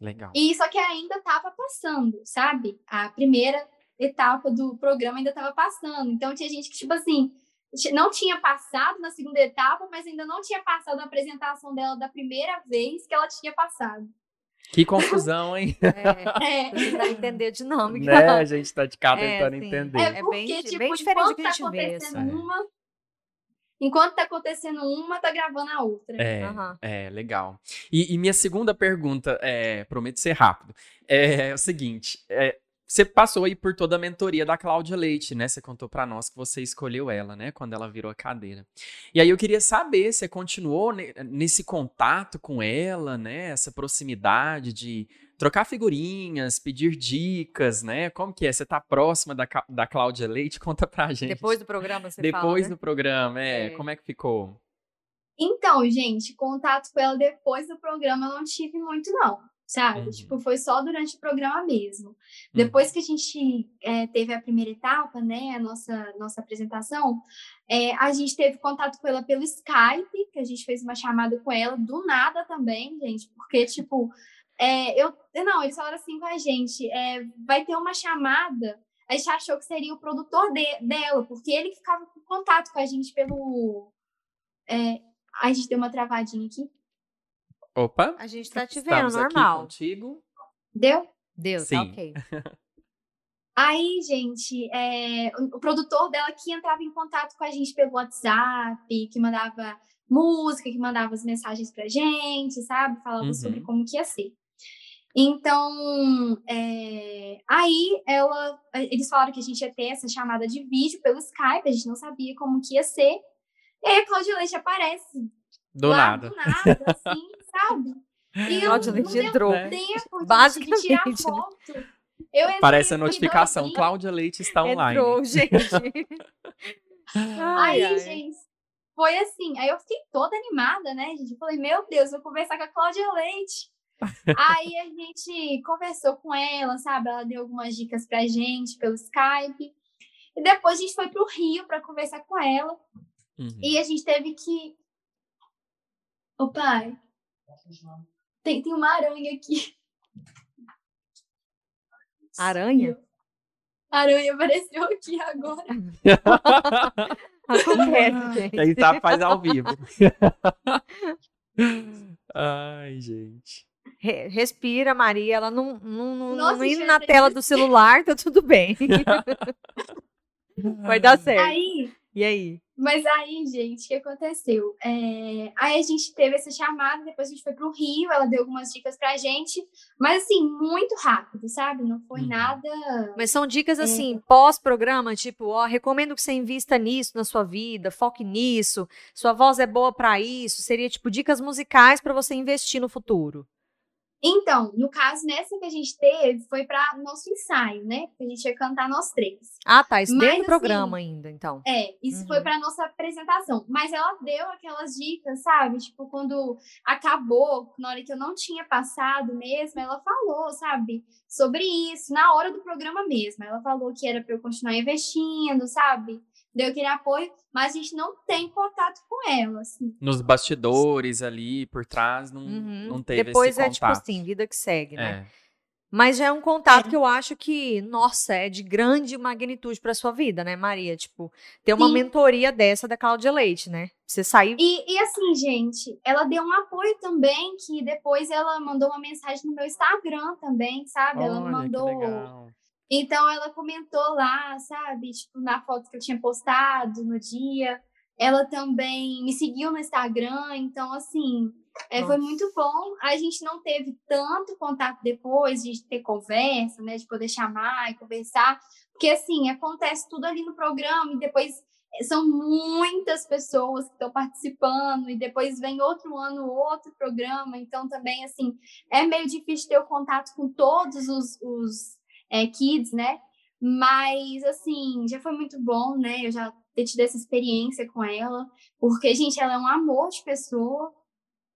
Legal. E só que ainda estava passando, sabe? A primeira etapa do programa ainda estava passando. Então tinha gente que, tipo assim, não tinha passado na segunda etapa, mas ainda não tinha passado a apresentação dela da primeira vez que ela tinha passado. Que confusão, hein? É, é. entender a dinâmica. Né? A gente tá de cá é, tentando entender. É porque, é bem, tipo, bem diferente do que a gente tá vê. Assim. Uma, enquanto tá acontecendo uma, tá gravando a outra. É, uhum. é legal. E, e, minha segunda pergunta, é, prometo ser rápido, é, é o seguinte, é, você passou aí por toda a mentoria da Cláudia Leite, né? Você contou para nós que você escolheu ela, né? Quando ela virou a cadeira. E aí eu queria saber, você continuou nesse contato com ela, né? Essa proximidade de trocar figurinhas, pedir dicas, né? Como que é? Você tá próxima da, da Cláudia Leite? Conta pra gente. Depois do programa você Depois fala, né? do programa, é. é. Como é que ficou? Então, gente, contato com ela depois do programa eu não tive muito, não sabe? Uhum. Tipo, foi só durante o programa mesmo. Uhum. Depois que a gente é, teve a primeira etapa, né, a nossa, nossa apresentação, é, a gente teve contato com ela pelo Skype, que a gente fez uma chamada com ela, do nada também, gente, porque, tipo, é, eu, não, eles falaram assim com a gente, é, vai ter uma chamada, a gente achou que seria o produtor de, dela, porque ele ficava em contato com a gente pelo... É, a gente deu uma travadinha aqui. Opa. A gente tá te vendo, normal. contigo. Deu? Deu, tá Sim. tá ok. Aí, gente, é, o produtor dela que entrava em contato com a gente pelo WhatsApp, que mandava música, que mandava as mensagens pra gente, sabe? Falava uhum. sobre como que ia ser. Então, é, aí ela, eles falaram que a gente ia ter essa chamada de vídeo pelo Skype, a gente não sabia como que ia ser. E aí a Cláudia Leite aparece. Do nada. Do nada, assim, sabe? E eu Cláudia Leite entrou. tempo Basicamente. de tirar foto. Parece a notificação, Cláudia Leite está online. Entrou, gente. ai, aí, ai. gente, foi assim. Aí eu fiquei toda animada, né, gente? Eu falei, meu Deus, vou conversar com a Cláudia Leite. aí a gente conversou com ela, sabe? Ela deu algumas dicas pra gente pelo Skype. E depois a gente foi pro Rio para conversar com ela. Uhum. E a gente teve que. Ô pai, tem, tem uma aranha aqui. Aranha? Aranha apareceu aqui agora. Acontece, gente. Gente tá, faz ao vivo. Ai, gente. respira, Maria. Ela não, não, não, Nossa, não indo na tela do celular, tá tudo bem. Vai dar certo. Aí, E aí? Mas aí, gente, o que aconteceu? É... Aí a gente teve essa chamada, depois a gente foi para o Rio, ela deu algumas dicas pra gente, mas assim, muito rápido, sabe? Não foi uhum. nada. Mas são dicas é... assim, pós-programa, tipo, ó, recomendo que você invista nisso na sua vida, foque nisso, sua voz é boa para isso, seria tipo dicas musicais para você investir no futuro. Então, no caso, nessa que a gente teve, foi para nosso ensaio, né? Que a gente ia cantar nós três. Ah, tá. Isso Mas, dentro do assim, programa ainda, então. É, isso uhum. foi para nossa apresentação. Mas ela deu aquelas dicas, sabe? Tipo, quando acabou, na hora que eu não tinha passado mesmo, ela falou, sabe? Sobre isso, na hora do programa mesmo. Ela falou que era para eu continuar investindo, sabe? Deu aquele apoio, mas a gente não tem contato com ela, assim. Nos bastidores ali, por trás, não, uhum. não teve Depois esse contato. é tipo assim, vida que segue, né? É. Mas já é um contato é. que eu acho que, nossa, é de grande magnitude para sua vida, né, Maria? Tipo, ter uma Sim. mentoria dessa da Cláudia Leite, né? Você saiu. E, e, assim, gente, ela deu um apoio também, que depois ela mandou uma mensagem no meu Instagram também, sabe? Olha, ela mandou então ela comentou lá, sabe, tipo, na foto que eu tinha postado no dia. Ela também me seguiu no Instagram, então assim, é, foi muito bom. A gente não teve tanto contato depois de ter conversa, né, de poder chamar e conversar, porque assim, acontece tudo ali no programa e depois eh, são muitas pessoas que estão participando e depois vem outro ano outro programa, então também assim é meio difícil ter o contato com todos os, os é, kids, né? Mas, assim, já foi muito bom, né? Eu já ter tido essa experiência com ela, porque, gente, ela é um amor de pessoa.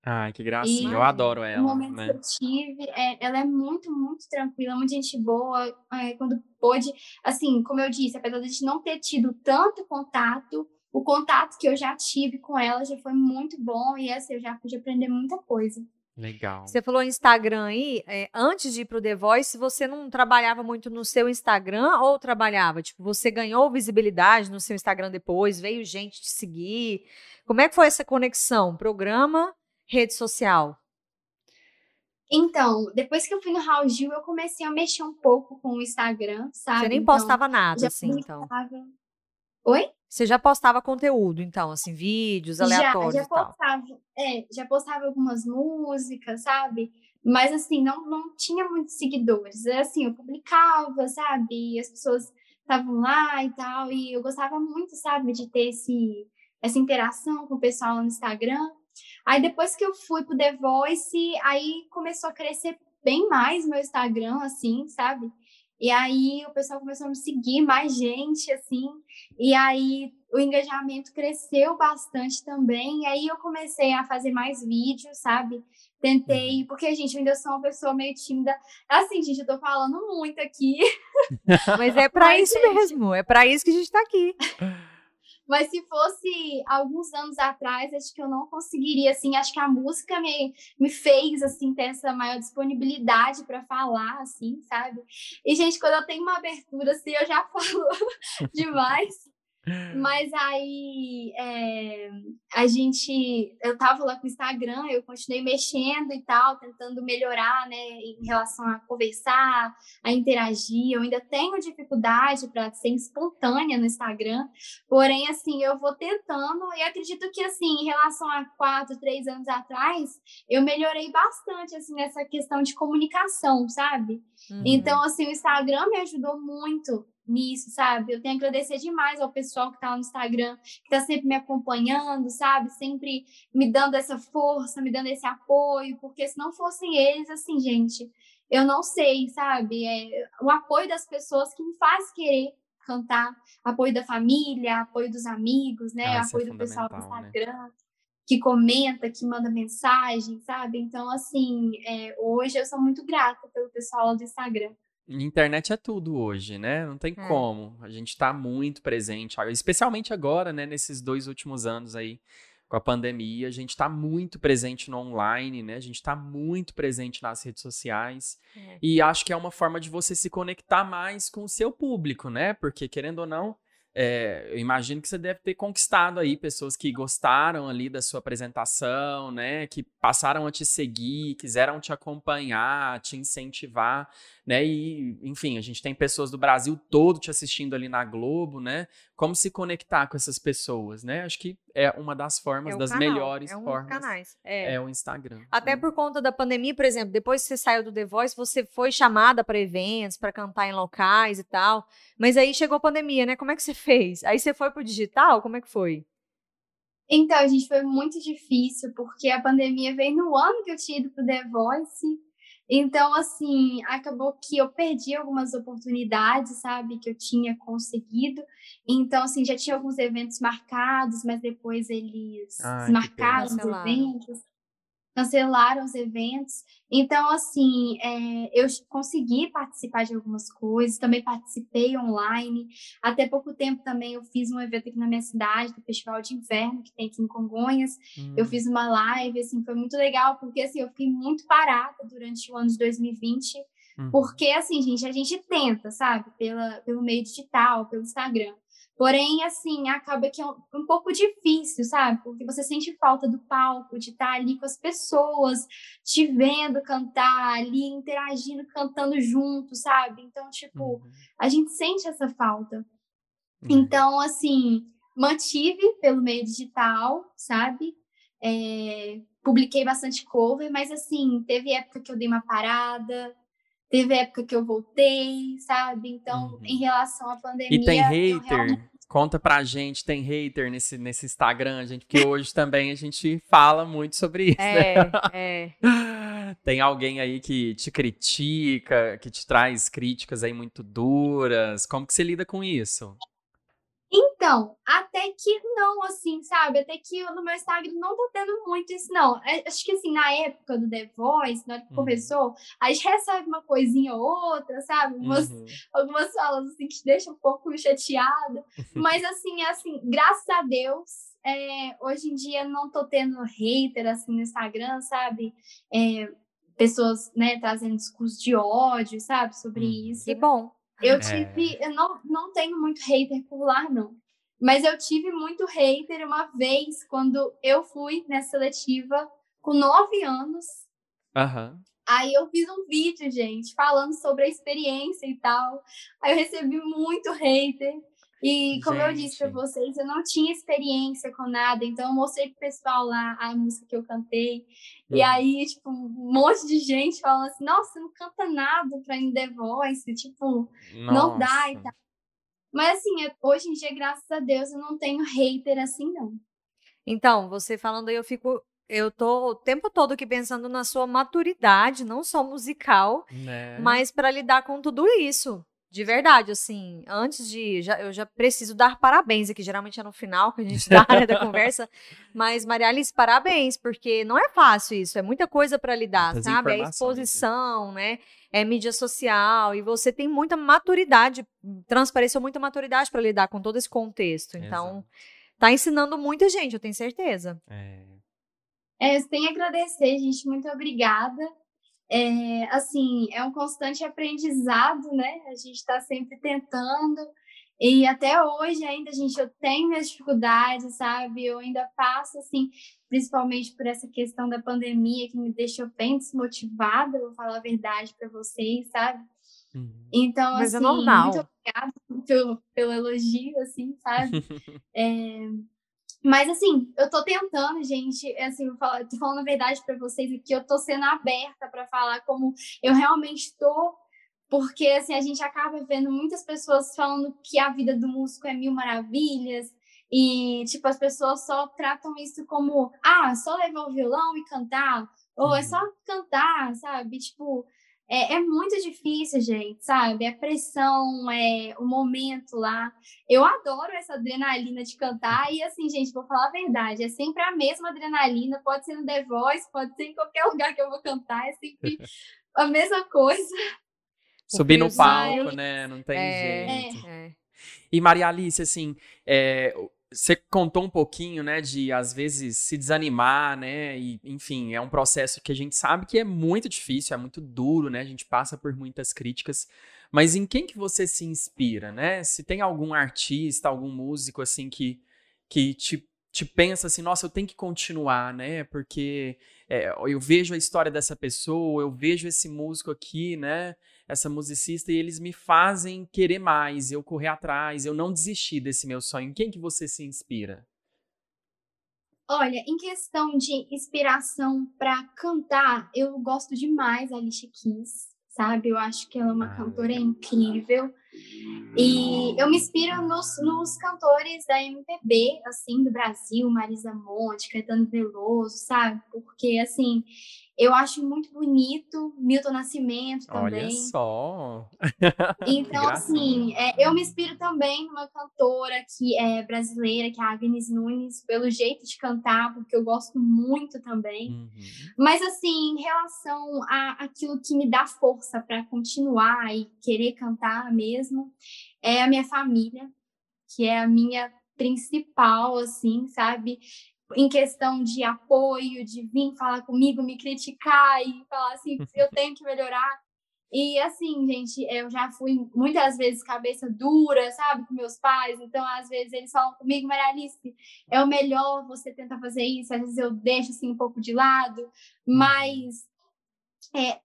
Ai, que gracinha, eu adoro ela. No momento né? que eu tive, é, ela é muito, muito tranquila, muito gente boa. É, quando pôde, assim, como eu disse, apesar de a gente não ter tido tanto contato, o contato que eu já tive com ela já foi muito bom e assim, eu já pude aprender muita coisa. Legal. Você falou Instagram aí, é, antes de ir pro The Voice, você não trabalhava muito no seu Instagram ou trabalhava? Tipo, você ganhou visibilidade no seu Instagram depois, veio gente te seguir. Como é que foi essa conexão? Programa, rede social? Então, depois que eu fui no Raul Gil, eu comecei a mexer um pouco com o Instagram, sabe? Você nem então, postava nada, assim, então. Oi? Você já postava conteúdo, então, assim, vídeos aleatórios já, já postava, é, já postava algumas músicas, sabe? Mas, assim, não, não tinha muitos seguidores. Assim, eu publicava, sabe? E as pessoas estavam lá e tal. E eu gostava muito, sabe, de ter esse, essa interação com o pessoal no Instagram. Aí, depois que eu fui pro The Voice, aí começou a crescer bem mais meu Instagram, assim, sabe? E aí o pessoal começou a me seguir, mais gente, assim. E aí o engajamento cresceu bastante também. E aí eu comecei a fazer mais vídeos, sabe? Tentei, uhum. porque, gente, eu ainda sou uma pessoa meio tímida. Assim, gente, eu tô falando muito aqui. Mas é para isso gente... mesmo, é para isso que a gente tá aqui. Mas se fosse alguns anos atrás, acho que eu não conseguiria, assim, acho que a música me, me fez, assim, ter essa maior disponibilidade para falar, assim, sabe? E, gente, quando eu tenho uma abertura, assim, eu já falo demais. Mas aí é, a gente, eu tava lá com o Instagram, eu continuei mexendo e tal, tentando melhorar, né, em relação a conversar, a interagir. Eu ainda tenho dificuldade para ser espontânea no Instagram, porém, assim, eu vou tentando e acredito que, assim, em relação a quatro, três anos atrás, eu melhorei bastante, assim, nessa questão de comunicação, sabe? Uhum. Então, assim, o Instagram me ajudou muito nisso, sabe? Eu tenho que agradecer demais ao pessoal que está no Instagram, que está sempre me acompanhando, sabe? Sempre me dando essa força, me dando esse apoio, porque se não fossem eles, assim, gente, eu não sei, sabe? É o apoio das pessoas que me faz querer cantar, apoio da família, apoio dos amigos, né? Ah, é apoio é do pessoal do né? Instagram. Né? que comenta, que manda mensagem, sabe? Então, assim, é, hoje eu sou muito grata pelo pessoal do Instagram. Internet é tudo hoje, né? Não tem é. como. A gente está muito presente, especialmente agora, né? Nesses dois últimos anos aí com a pandemia, a gente está muito presente no online, né? A gente está muito presente nas redes sociais. É. E acho que é uma forma de você se conectar mais com o seu público, né? Porque, querendo ou não, é, eu imagino que você deve ter conquistado aí pessoas que gostaram ali da sua apresentação, né? Que passaram a te seguir, quiseram te acompanhar, te incentivar, né? E, enfim, a gente tem pessoas do Brasil todo te assistindo ali na Globo, né? Como se conectar com essas pessoas, né? Acho que é uma das formas, é das canal, melhores é um formas. Canais. É. é o Instagram. Até né? por conta da pandemia, por exemplo, depois que você saiu do The Voice, você foi chamada para eventos, para cantar em locais e tal. Mas aí chegou a pandemia, né? Como é que você fez? Aí você foi pro digital? Como é que foi? Então, gente, foi muito difícil, porque a pandemia veio no ano que eu tinha ido pro The Voice. Então, assim, acabou que eu perdi algumas oportunidades, sabe, que eu tinha conseguido. Então, assim, já tinha alguns eventos marcados, mas depois eles Ai, marcaram os eventos cancelaram os eventos. Então, assim, é, eu consegui participar de algumas coisas, também participei online. Até pouco tempo também eu fiz um evento aqui na minha cidade, do Festival de Inverno, que tem aqui em Congonhas. Hum. Eu fiz uma live, assim, foi muito legal, porque, assim, eu fiquei muito parada durante o ano de 2020. Hum. Porque, assim, gente, a gente tenta, sabe? Pela, pelo meio digital, pelo Instagram. Porém, assim, acaba que é um, um, pouco difícil, sabe? Porque você sente falta do palco, de estar ali com as pessoas, te vendo cantar, ali interagindo, cantando junto, sabe? Então, tipo, uhum. a gente sente essa falta. Uhum. Então, assim, mantive pelo meio digital, sabe? É, publiquei bastante cover, mas, assim, teve época que eu dei uma parada, Teve época que eu voltei, sabe? Então, uhum. em relação à pandemia. E tem hater? Realmente... Conta pra gente, tem hater nesse, nesse Instagram, gente, porque hoje também a gente fala muito sobre isso. É, né? é. Tem alguém aí que te critica, que te traz críticas aí muito duras. Como que você lida com isso? Então, até que não, assim, sabe? Até que no meu Instagram não tô tendo muito isso, não. É, acho que, assim, na época do The Voice, na hora que uhum. começou, a gente recebe uma coisinha ou outra, sabe? Umas, uhum. Algumas falas, assim, que te deixam um pouco chateada. Mas, assim, é assim, graças a Deus, é, hoje em dia não tô tendo hater, assim, no Instagram, sabe? É, pessoas, né, trazendo discurso de ódio, sabe? Sobre uhum. isso. Que bom. Eu é. tive, é... eu não, não tenho muito hater por lá, não. Mas eu tive muito hater uma vez quando eu fui nessa seletiva com nove anos. Uhum. Aí eu fiz um vídeo, gente, falando sobre a experiência e tal. Aí eu recebi muito hater. E como Gente. eu disse para vocês, eu não tinha experiência com nada, então eu mostrei pro pessoal lá a música que eu cantei. Uhum. E aí, tipo, um monte de gente falando assim: "Nossa, você não canta nada para ir The Voice", tipo, Nossa. não dá e tal. Mas assim, é, hoje em dia, graças a Deus, eu não tenho hater assim não. Então, você falando aí, eu fico eu tô o tempo todo aqui pensando na sua maturidade, não só musical, né? mas para lidar com tudo isso. De verdade, assim, antes de. Já, eu já preciso dar parabéns aqui, geralmente é no final que a gente dá né, da conversa. Mas, Maria Alice, parabéns, porque não é fácil isso, é muita coisa para lidar, Muitas sabe? É exposição, né? É mídia social, e você tem muita maturidade, transpareceu muita maturidade para lidar com todo esse contexto. Então, Exato. tá ensinando muita gente, eu tenho certeza. É. É, eu tenho a agradecer, gente. Muito obrigada é, assim, é um constante aprendizado, né? A gente está sempre tentando. E até hoje ainda, gente, eu tenho minhas dificuldades, sabe? Eu ainda passo, assim, principalmente por essa questão da pandemia que me deixou bem desmotivada, vou falar a verdade para vocês, sabe? Uhum. Então, Mas é assim, é normal. muito obrigada pelo, pelo elogio, assim, sabe? é, mas assim, eu tô tentando, gente, assim, eu tô falando a verdade para vocês aqui, eu tô sendo aberta para falar como eu realmente tô, porque assim, a gente acaba vendo muitas pessoas falando que a vida do músico é mil maravilhas, e tipo, as pessoas só tratam isso como, ah, só levar o violão e cantar, ou é só uhum. cantar, sabe? Tipo, é, é, muito difícil, gente, sabe? A pressão, é, o momento lá. Eu adoro essa adrenalina de cantar. E assim, gente, vou falar a verdade, é sempre a mesma adrenalina. Pode ser no The Voice, pode ser em qualquer lugar que eu vou cantar, é sempre a mesma coisa. Subir no palco, né? Não tem é, jeito. É. E Maria Alice, assim, é, você contou um pouquinho, né, de às vezes se desanimar, né, e enfim, é um processo que a gente sabe que é muito difícil, é muito duro, né, a gente passa por muitas críticas, mas em quem que você se inspira, né? Se tem algum artista, algum músico assim que que te te pensa assim, nossa, eu tenho que continuar, né? Porque é, eu vejo a história dessa pessoa, eu vejo esse músico aqui, né? Essa musicista, e eles me fazem querer mais, eu correr atrás, eu não desistir desse meu sonho. Em quem que você se inspira? Olha, em questão de inspiração para cantar, eu gosto demais da Alicia Keys sabe? Eu acho que ela é uma ah, cantora incrível. E eu me inspiro nos, nos cantores da MPB, assim, do Brasil, Marisa Monte, Caetano Veloso, sabe? Porque, assim, eu acho muito bonito Milton Nascimento também. Olha só! Então, assim, é, eu me inspiro também numa cantora que é brasileira, que é a Agnes Nunes, pelo jeito de cantar, porque eu gosto muito também. Uhum. Mas, assim, em relação a aquilo que me dá força para continuar e querer cantar mesmo, é a minha família, que é a minha principal, assim, sabe? Em questão de apoio, de vir falar comigo, me criticar e falar assim, eu tenho que melhorar. E assim, gente, eu já fui muitas vezes cabeça dura, sabe, com meus pais. Então, às vezes, eles falam comigo, Maria Alice, é o melhor você tentar fazer isso. Às vezes eu deixo assim um pouco de lado, mas é,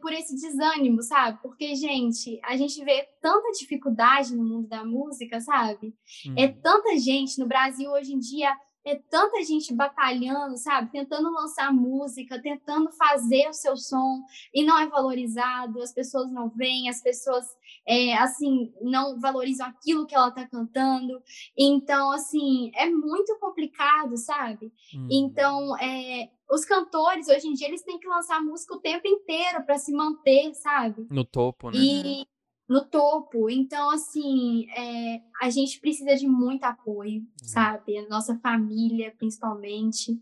por esse desânimo, sabe? Porque, gente, a gente vê tanta dificuldade no mundo da música, sabe? Hum. É uhum. tanta gente no Brasil hoje em dia é tanta gente batalhando, sabe? Tentando lançar música, tentando fazer o seu som e não é valorizado, as pessoas não veem, as pessoas, é, assim, não valorizam aquilo que ela tá cantando. Então, assim, é muito complicado, sabe? Hum. Então, é, os cantores, hoje em dia, eles têm que lançar música o tempo inteiro para se manter, sabe? No topo, né? E no topo. Então, assim, é, a gente precisa de muito apoio, uhum. sabe? A nossa família, principalmente,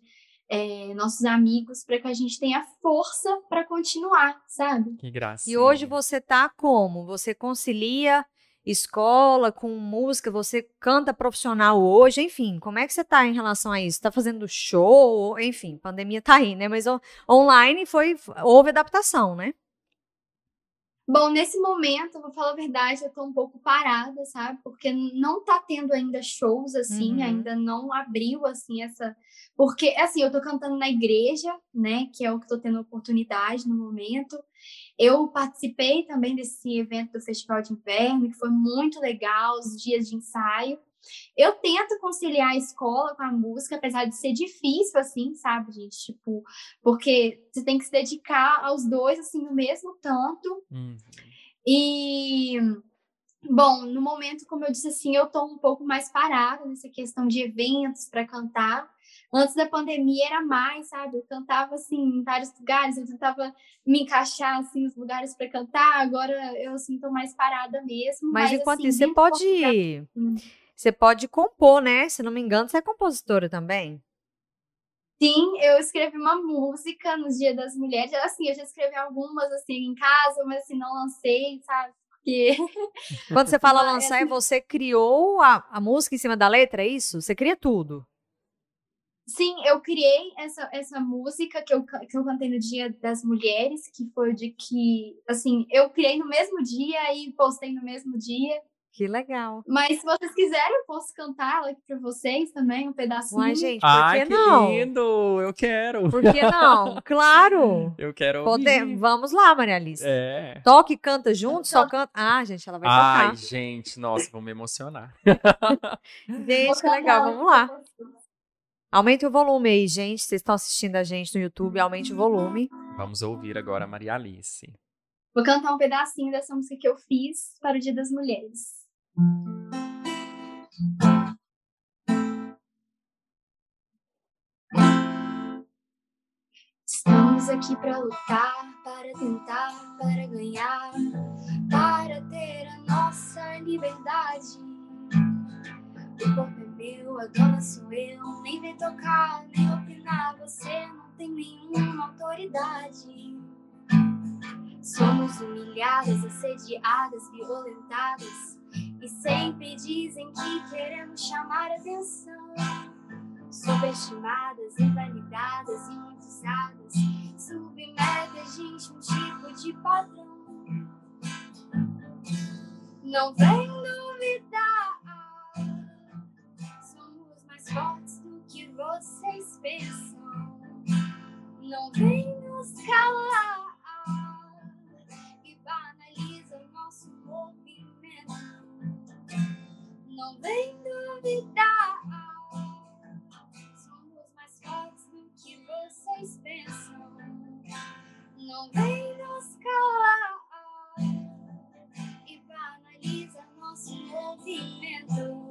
é, nossos amigos, para que a gente tenha força para continuar, sabe? Que graça. E hoje você tá como? Você concilia escola com música? Você canta profissional hoje? Enfim, como é que você tá em relação a isso? Tá fazendo show? Enfim, pandemia tá aí, né? Mas online foi houve adaptação, né? Bom, nesse momento, vou falar a verdade, eu tô um pouco parada, sabe? Porque não tá tendo ainda shows, assim, uhum. ainda não abriu, assim, essa... Porque, assim, eu tô cantando na igreja, né? Que é o que tô tendo oportunidade no momento. Eu participei também desse evento do Festival de Inverno, que foi muito legal, os dias de ensaio. Eu tento conciliar a escola com a música, apesar de ser difícil, assim, sabe, gente? Tipo, porque você tem que se dedicar aos dois, assim, no mesmo tanto. Uhum. E, bom, no momento, como eu disse, assim, eu tô um pouco mais parada nessa questão de eventos para cantar. Antes da pandemia era mais, sabe? Eu cantava assim em vários lugares, eu tentava me encaixar assim nos lugares para cantar. Agora eu assim tô mais parada mesmo. Mas, mas enquanto assim, isso, você pode você pode compor, né? Se não me engano, você é compositora também. Sim, eu escrevi uma música no Dia das Mulheres. Assim, eu já escrevi algumas assim em casa, mas assim, não lancei, sabe? Porque. Quando você fala lançar, é você criou a, a música em cima da letra, é isso? Você cria tudo? Sim, eu criei essa, essa música que eu, que eu cantei no Dia das Mulheres, que foi de que, assim, eu criei no mesmo dia e postei no mesmo dia. Que legal. Mas se vocês quiserem, eu posso cantar ela aqui pra vocês também, um pedacinho. Uai, gente, por Ai, que, que não? lindo! Eu quero. Por que não? Claro! Eu quero Pode... Vamos lá, Maria Alice. É. Toque e canta junto, só canta... Ah, gente, ela vai Ai, tocar. gente, nossa, vou me emocionar. gente, que legal, vamos lá. Aumente o volume aí, gente. Vocês estão assistindo a gente no YouTube, aumente o volume. Vamos ouvir agora a Maria Alice. Vou cantar um pedacinho dessa música que eu fiz para o Dia das Mulheres. Estamos aqui para lutar, para tentar, para ganhar, para ter a nossa liberdade. O corpo é meu, a dona sou eu, nem vem tocar, nem opinar, você não tem nenhuma autoridade. Somos humilhadas, assediadas, violentadas e sempre dizem que queremos chamar atenção. Subestimadas, invalidadas, imunizadas, submetem a gente um tipo de padrão. Não vem duvidar, somos mais fortes do vocês pensam. Não vem nos calar Não vem duvidar. Somos mais fortes do que vocês pensam. Não vem nos calar e banaliza nosso movimento.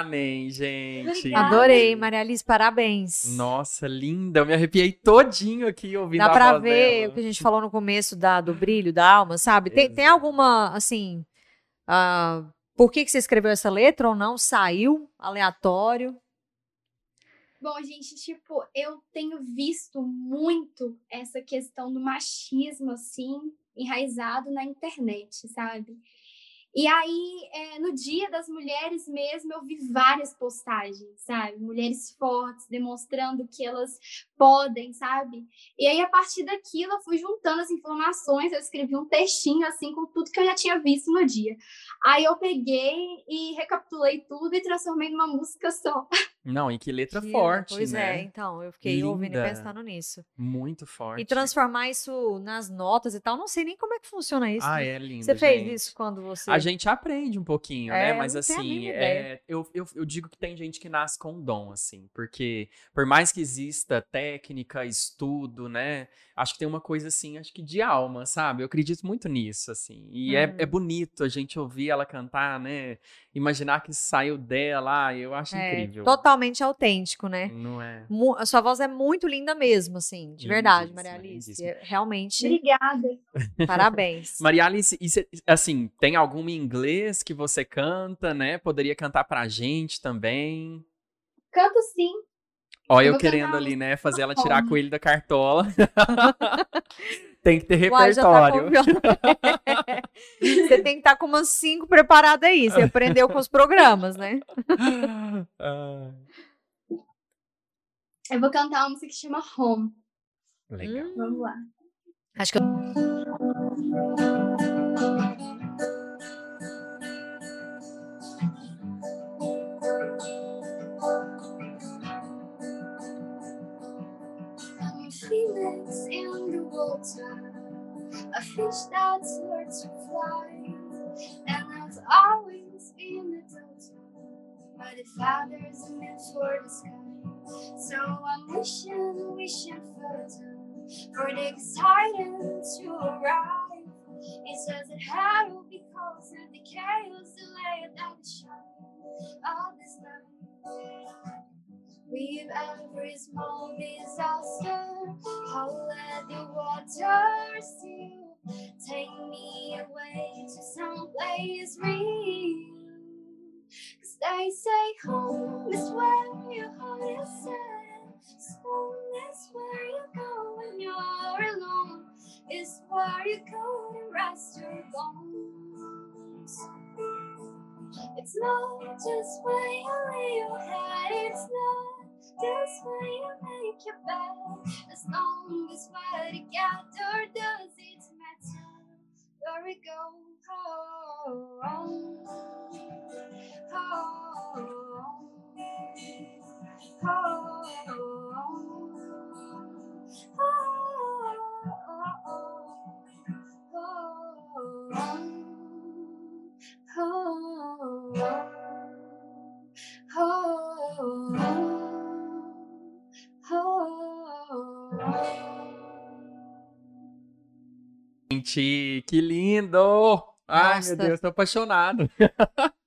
Amém, gente. Adorei, Maria Alice, parabéns. Nossa, linda. Eu me arrepiei todinho aqui ouvindo Dá a pra voz ver dela. o que a gente falou no começo da, do brilho da alma, sabe? Tem, tem alguma, assim. Uh, por que, que você escreveu essa letra ou não? Saiu aleatório? Bom, gente, tipo, eu tenho visto muito essa questão do machismo, assim, enraizado na internet, sabe? E aí, é, no Dia das Mulheres mesmo, eu vi várias postagens, sabe? Mulheres fortes, demonstrando que elas podem, sabe? E aí, a partir daquilo, eu fui juntando as informações, eu escrevi um textinho, assim, com tudo que eu já tinha visto no dia. Aí, eu peguei e recapitulei tudo e transformei numa música só. Não, e que letra que, forte, pois né? Pois é, então, eu fiquei Linda. ouvindo e pensando nisso. Muito forte. E transformar isso nas notas e tal, não sei nem como é que funciona isso. Ah, é lindo, Você gente. fez isso quando você... A gente aprende um pouquinho, é, né? Mas assim, é, eu, eu, eu digo que tem gente que nasce com um dom, assim. Porque por mais que exista técnica, estudo, né? Acho que tem uma coisa assim, acho que de alma, sabe? Eu acredito muito nisso, assim. E hum. é, é bonito a gente ouvir ela cantar, né? Imaginar que saiu dela, eu acho é, incrível. Totalmente autêntico, né? Não é? A sua voz é muito linda mesmo, assim, de verdade, Maria Alice. É, realmente. Obrigada. Parabéns. Maria Alice, e cê, assim, tem algum em inglês que você canta, né? Poderia cantar pra gente também? Canto sim. Ó, eu, eu querendo ali, né, fazer ela tirar coelho da cartola. tem que ter repertório. Uai, tá você tem que estar tá com umas cinco preparadas aí. Você aprendeu com os programas, né? Eu vou cantar uma música que chama Home. Legal. Vamos lá. Acho que eu... feelings in the water, a fish that's learned to fly, and I've always been a daughter, but the father's meant for the sky. So I'm wishing, wishing further for the exciting to arrive. It it had because of the chaos delayed and the shine of this night. We've every small disaster. I'll let the water still take me away to some place real. Cause they say home is where your heart is set. Home is where you go when you're alone. It's where you go to rest your bones. It's not just where you lay your head, it's not just where you make your bed. As long as we're together, does it matter Glory goes home, home, home. Gente, que lindo! Ai, meu Deus, tô apaixonado.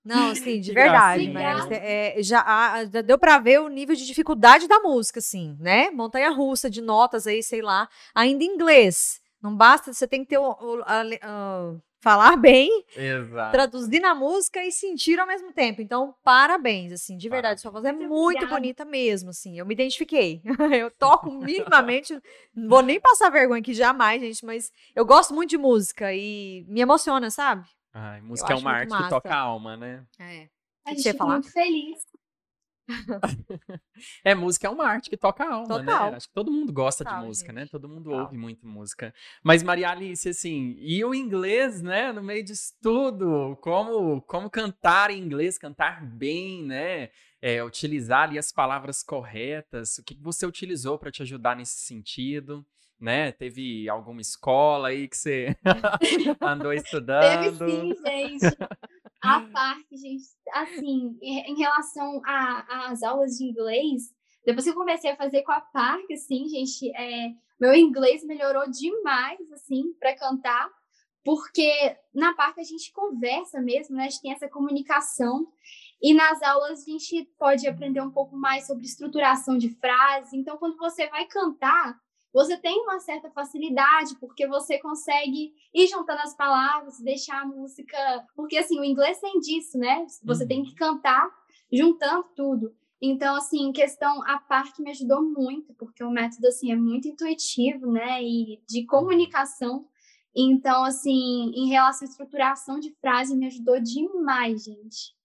Não, sim, de verdade. Mas, é, já, já, deu pra ver o nível de dificuldade da música, assim, né? Montanha russa de notas aí, sei lá, ainda em inglês. Não basta, você tem que ter o, o a, a, falar bem, Exato. traduzir na música e sentir ao mesmo tempo. Então, parabéns, assim, de verdade, sua voz é muito Obrigada. bonita mesmo, assim. Eu me identifiquei. eu toco minimamente, não vou nem passar vergonha aqui jamais, gente, mas eu gosto muito de música e me emociona, sabe? Ai, música é uma arte que toca a alma, né? É. A gente fica muito feliz. é, música é uma arte que toca a alma, né? Total. né? Acho que todo mundo gosta Total, de música, né? gente. né? Todo mundo Total. ouve muito música. Mas, Maria Alice, assim, e o inglês, né? No meio disso tudo, como, como cantar em inglês, cantar bem, né? É, utilizar ali as palavras corretas. O que você utilizou para te ajudar nesse sentido? né? Teve alguma escola aí que você andou estudando? Teve sim, gente. A parte, gente, assim, em relação às aulas de inglês, depois que eu comecei a fazer com a Park, assim, gente, é, meu inglês melhorou demais, assim, para cantar, porque na Park a gente conversa mesmo, né? A gente tem essa comunicação. E nas aulas a gente pode aprender um pouco mais sobre estruturação de frase. Então, quando você vai cantar, você tem uma certa facilidade, porque você consegue ir juntando as palavras, deixar a música. Porque, assim, o inglês tem disso, né? Você uhum. tem que cantar juntando tudo. Então, assim, questão a parte me ajudou muito, porque o método, assim, é muito intuitivo, né? E de comunicação. Então, assim, em relação à estruturação de frase, me ajudou demais, gente.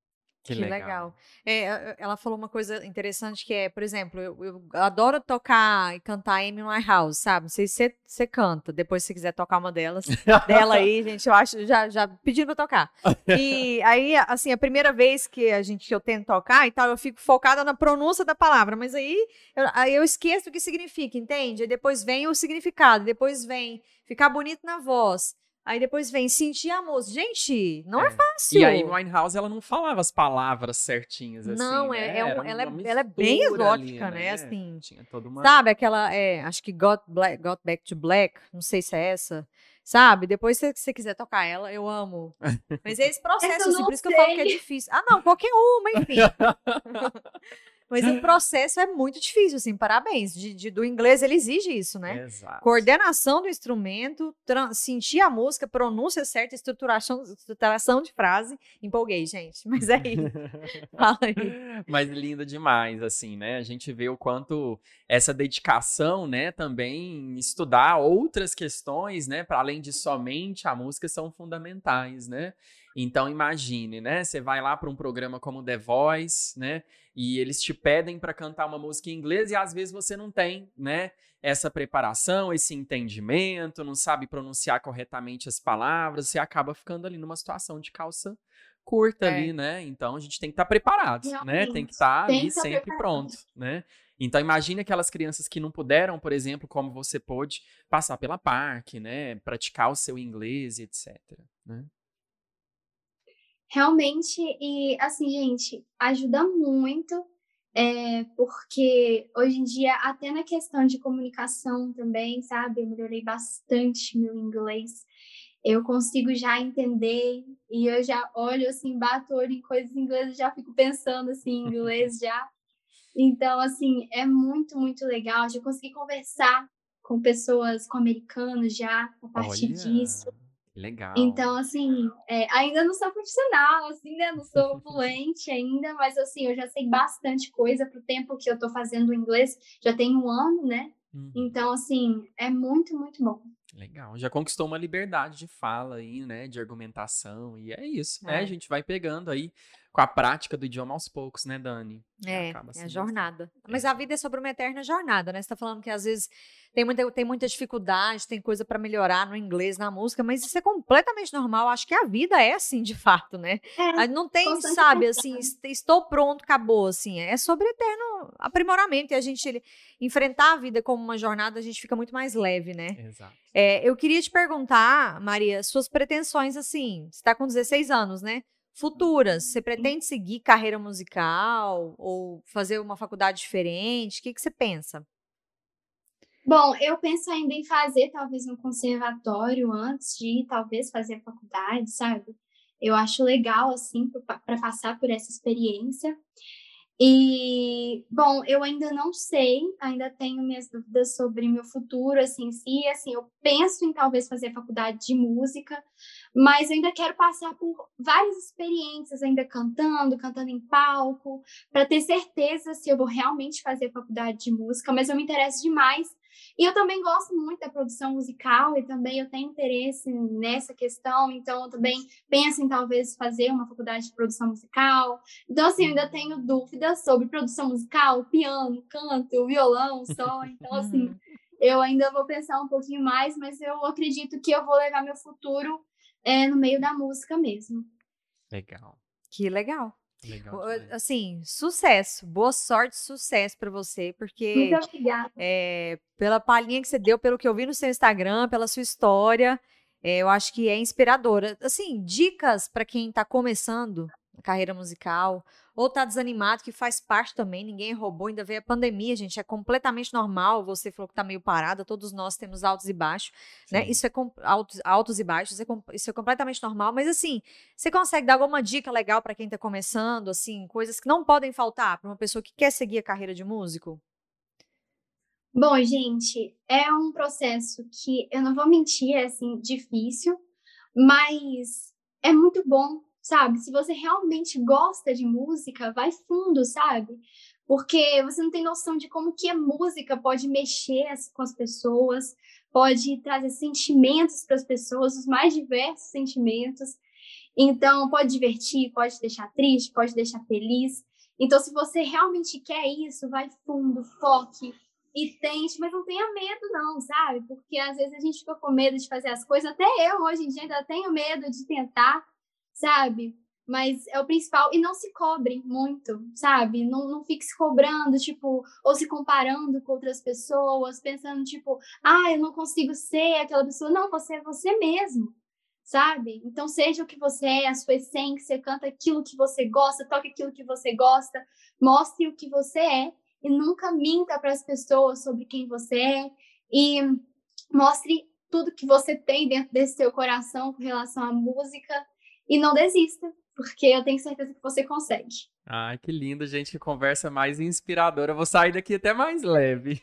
Que, que legal. legal. É, ela falou uma coisa interessante que é, por exemplo, eu, eu adoro tocar e cantar Amy Winehouse, sabe? Não sei se você canta, depois se quiser tocar uma delas, dela aí, gente, eu acho, já, já pedindo pra tocar. E aí, assim, a primeira vez que a gente, que eu tento tocar e tal, eu fico focada na pronúncia da palavra, mas aí eu, aí eu esqueço o que significa, entende? Aí depois vem o significado, depois vem ficar bonito na voz. Aí depois vem sentir a música. Gente, não é, é fácil. E aí, Winehouse, ela não falava as palavras certinhas, assim. Não, é, né? é, um, ela, é, ela é bem exótica, ali, né? né? Assim. Tinha toda uma... Sabe aquela, é, acho que Got, Black, Got Back to Black, não sei se é essa. Sabe? Depois, se você quiser tocar ela, eu amo. Mas é esse processo, assim, por isso que eu falo que é difícil. Ah, não, qualquer uma, enfim. Mas o processo é muito difícil, assim, parabéns. De, de, do inglês ele exige isso, né? Exato. Coordenação do instrumento, sentir a música, pronúncia certa, estruturação, estruturação de frase. Empolguei, gente. Mas é isso. Fala aí. Mas linda demais, assim, né? A gente vê o quanto essa dedicação, né, também estudar outras questões, né, para além de somente a música, são fundamentais, né? Então imagine, né? Você vai lá para um programa como The Voice, né? E eles te pedem para cantar uma música em inglês e às vezes você não tem, né? Essa preparação, esse entendimento, não sabe pronunciar corretamente as palavras, você acaba ficando ali numa situação de calça curta é. ali, né? Então a gente tem que estar tá preparado, Realmente. né? Tem que estar tá ali sempre preparado. pronto, né? Então imagine aquelas crianças que não puderam, por exemplo, como você pôde, passar pela parque, né? Praticar o seu inglês, etc. Né? Realmente, e assim, gente, ajuda muito, é, porque hoje em dia, até na questão de comunicação também, sabe? Eu melhorei bastante meu inglês. Eu consigo já entender e eu já olho assim, bato olho em coisas em inglês já fico pensando assim em inglês já. Então, assim, é muito, muito legal. Já consegui conversar com pessoas, com americanos já, a partir Olha. disso. Legal. Então, assim, é, ainda não sou profissional, assim, né? Não sou fluente ainda, mas assim, eu já sei bastante coisa pro tempo que eu tô fazendo inglês, já tem um ano, né? Uhum. Então, assim, é muito, muito bom. Legal. Já conquistou uma liberdade de fala aí, né? De argumentação. E é isso, né? É. A gente vai pegando aí com a prática do idioma aos poucos, né, Dani? É, é a jornada. Mas a vida é sobre uma eterna jornada, né? Você tá falando que às vezes tem muita, tem muita dificuldade, tem coisa para melhorar no inglês, na música, mas isso é completamente normal. Acho que a vida é assim, de fato, né? É, não tem, sabe, assim, estou pronto, acabou, assim. É sobre eterno aprimoramento e a gente ele, enfrentar a vida como uma jornada, a gente fica muito mais leve, né? Exato. É, eu queria te perguntar, Maria, suas pretensões, assim, você está com 16 anos, né? Futuras? Você pretende seguir carreira musical ou fazer uma faculdade diferente? O que, que você pensa? Bom, eu penso ainda em fazer talvez um conservatório antes de talvez fazer faculdade, sabe? Eu acho legal assim para passar por essa experiência. E, bom, eu ainda não sei, ainda tenho minhas dúvidas sobre meu futuro, assim, se, assim, eu penso em talvez fazer faculdade de música, mas ainda quero passar por várias experiências, ainda cantando, cantando em palco, para ter certeza se eu vou realmente fazer faculdade de música, mas eu me interesso demais E eu também gosto muito da produção musical e também eu tenho interesse nessa questão, então eu também penso em talvez fazer uma faculdade de produção musical. Então, assim, eu ainda tenho dúvidas sobre produção musical, piano, canto, violão só. Então, assim, eu ainda vou pensar um pouquinho mais, mas eu acredito que eu vou levar meu futuro é, no meio da música mesmo. Legal. Que legal. Legal assim, sucesso, boa sorte, sucesso para você, porque Muito obrigada. É, pela palhinha que você deu, pelo que eu vi no seu Instagram, pela sua história, é, eu acho que é inspiradora. Assim, dicas para quem está começando a carreira musical ou tá desanimado, que faz parte também, ninguém roubou, ainda veio a pandemia, gente, é completamente normal, você falou que tá meio parada, todos nós temos altos e baixos, né? Sim. né? Isso é altos, altos e baixos, é, isso é completamente normal, mas assim, você consegue dar alguma dica legal para quem tá começando, assim, coisas que não podem faltar para uma pessoa que quer seguir a carreira de músico? Bom, gente, é um processo que eu não vou mentir, é assim, difícil, mas é muito bom sabe? Se você realmente gosta de música, vai fundo, sabe? Porque você não tem noção de como que a música pode mexer com as pessoas, pode trazer sentimentos para as pessoas, os mais diversos sentimentos. Então, pode divertir, pode deixar triste, pode deixar feliz. Então, se você realmente quer isso, vai fundo, foque e tente, mas não tenha medo, não, sabe? Porque às vezes a gente fica com medo de fazer as coisas. Até eu, hoje em dia, ainda tenho medo de tentar, sabe? Mas é o principal. E não se cobre muito, sabe? Não, não fique se cobrando, tipo, ou se comparando com outras pessoas, pensando, tipo, ah, eu não consigo ser aquela pessoa. Não, você é você mesmo, sabe? Então, seja o que você é, a sua essência, canta aquilo que você gosta, toque aquilo que você gosta, mostre o que você é e nunca minta para as pessoas sobre quem você é e mostre tudo que você tem dentro desse seu coração com relação à música e não desista, porque eu tenho certeza que você consegue. Ai, que lindo, gente, que conversa mais inspiradora. Eu vou sair daqui até mais leve.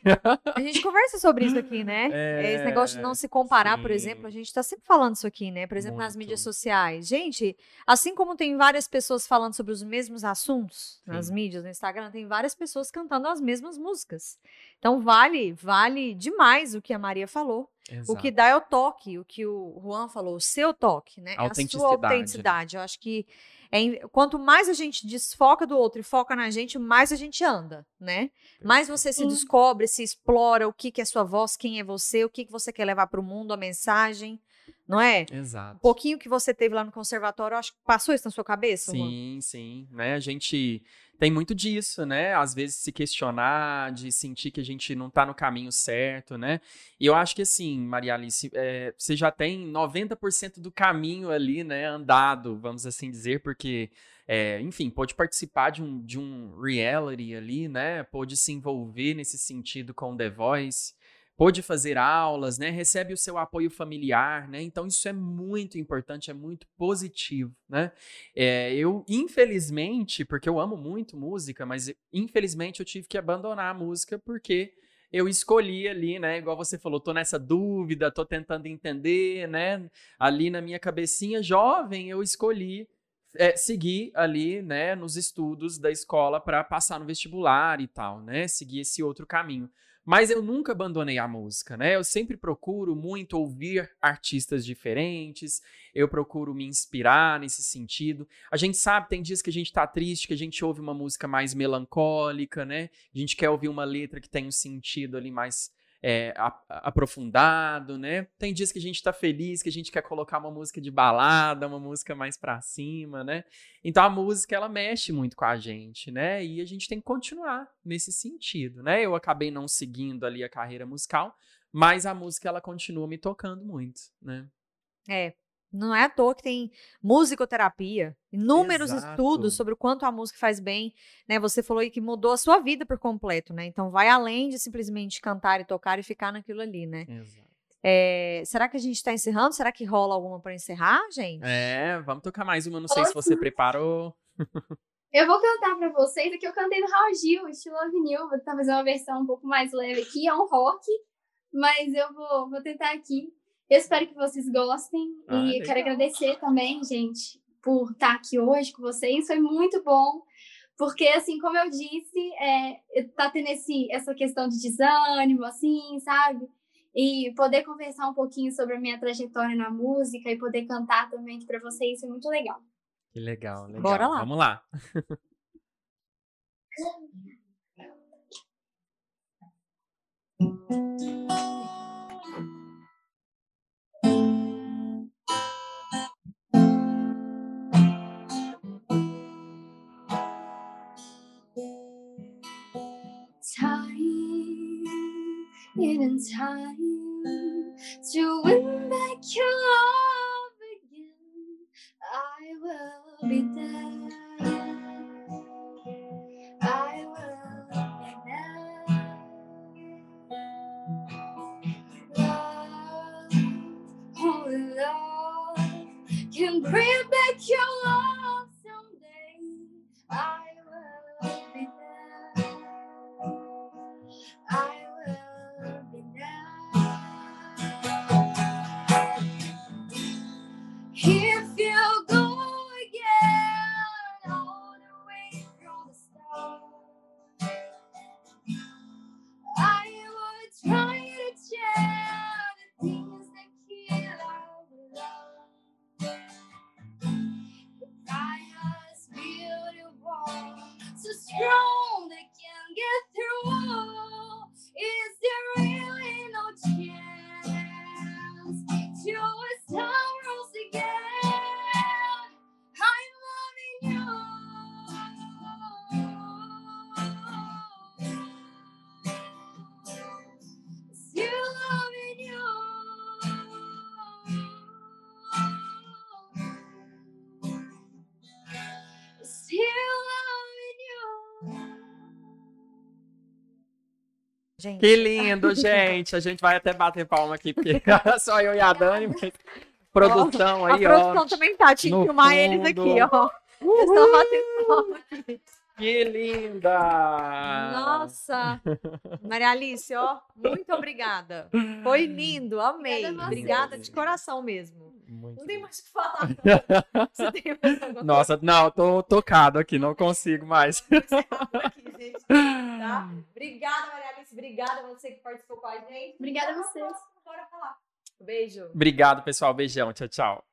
a gente conversa sobre isso aqui, né? É, Esse negócio de não se comparar, sim. por exemplo, a gente tá sempre falando isso aqui, né? Por exemplo, Muito. nas mídias sociais. Gente, assim como tem várias pessoas falando sobre os mesmos assuntos sim. nas mídias, no Instagram, tem várias pessoas cantando as mesmas músicas. Então vale, vale demais o que a Maria falou. Exato. O que dá é o toque, o que o Juan falou, o seu toque, né? A, a sua autenticidade. Eu acho que é, quanto mais a gente desfoca do outro e foca na gente, mais a gente anda, né? Mais você se descobre, se explora o que, que é sua voz, quem é você, o que, que você quer levar para o mundo, a mensagem não é? Exato. Um pouquinho que você teve lá no conservatório, acho que passou isso na sua cabeça? Sim, sim, né? A gente tem muito disso, né? Às vezes se questionar, de sentir que a gente não tá no caminho certo, né? E eu acho que assim, Maria Alice, é, você já tem 90% do caminho ali, né, andado, vamos assim dizer, porque é, enfim, pode participar de um, de um reality ali, né? Pode se envolver nesse sentido com The Voice pôde fazer aulas, né? Recebe o seu apoio familiar, né? Então isso é muito importante, é muito positivo, né? É, eu infelizmente, porque eu amo muito música, mas infelizmente eu tive que abandonar a música porque eu escolhi ali, né? Igual você falou, tô nessa dúvida, tô tentando entender, né? Ali na minha cabecinha jovem, eu escolhi é, seguir ali, né, nos estudos da escola para passar no vestibular e tal, né? Seguir esse outro caminho. Mas eu nunca abandonei a música, né? Eu sempre procuro muito ouvir artistas diferentes, eu procuro me inspirar nesse sentido. A gente sabe, tem dias que a gente tá triste, que a gente ouve uma música mais melancólica, né? A gente quer ouvir uma letra que tem um sentido ali mais é, aprofundado, né? Tem dias que a gente tá feliz, que a gente quer colocar uma música de balada, uma música mais pra cima, né? Então a música, ela mexe muito com a gente, né? E a gente tem que continuar nesse sentido, né? Eu acabei não seguindo ali a carreira musical, mas a música, ela continua me tocando muito, né? É, não é à toa que tem musicoterapia, inúmeros Exato. estudos sobre o quanto a música faz bem, né? Você falou aí que mudou a sua vida por completo, né? Então vai além de simplesmente cantar e tocar e ficar naquilo ali, né? Exato. É, será que a gente está encerrando? Será que rola alguma para encerrar, gente? É, vamos tocar mais uma. Não sei se você preparou. Eu vou cantar para vocês aqui. Eu cantei no Raul Gil, estilo vinil. Vou tentar fazer uma versão um pouco mais leve aqui. É um rock, mas eu vou, vou tentar aqui. Eu espero que vocês gostem ah, e legal. quero agradecer também, gente, por estar aqui hoje com vocês. Foi muito bom, Porque, assim, como eu disse, é, tá tendo esse, essa questão de desânimo, assim, sabe? E poder conversar um pouquinho sobre a minha trajetória na música e poder cantar também para vocês é muito legal. Que legal, legal. Bora lá. Vamos lá. in Gente. Que lindo, gente. A gente vai até bater palma aqui, porque só eu e a Dani. Mas... Produção aí, ó. A produção também tá. Tinha que filmar fundo. eles aqui, ó. Uhul. Estão batendo palma aqui. Que linda! Nossa! Maria Alice, ó, muito obrigada. Foi lindo, amei. Obrigada de coração mesmo. Muito não tem mais o que falar. Você tem mais Nossa, não, tô tocado aqui, não consigo mais. Aqui, gente, tá? Obrigada, Maria Alice. Obrigada a você que participou com a gente. Obrigada a vocês. Bora falar. Beijo. Obrigado, pessoal. Beijão. Tchau, tchau.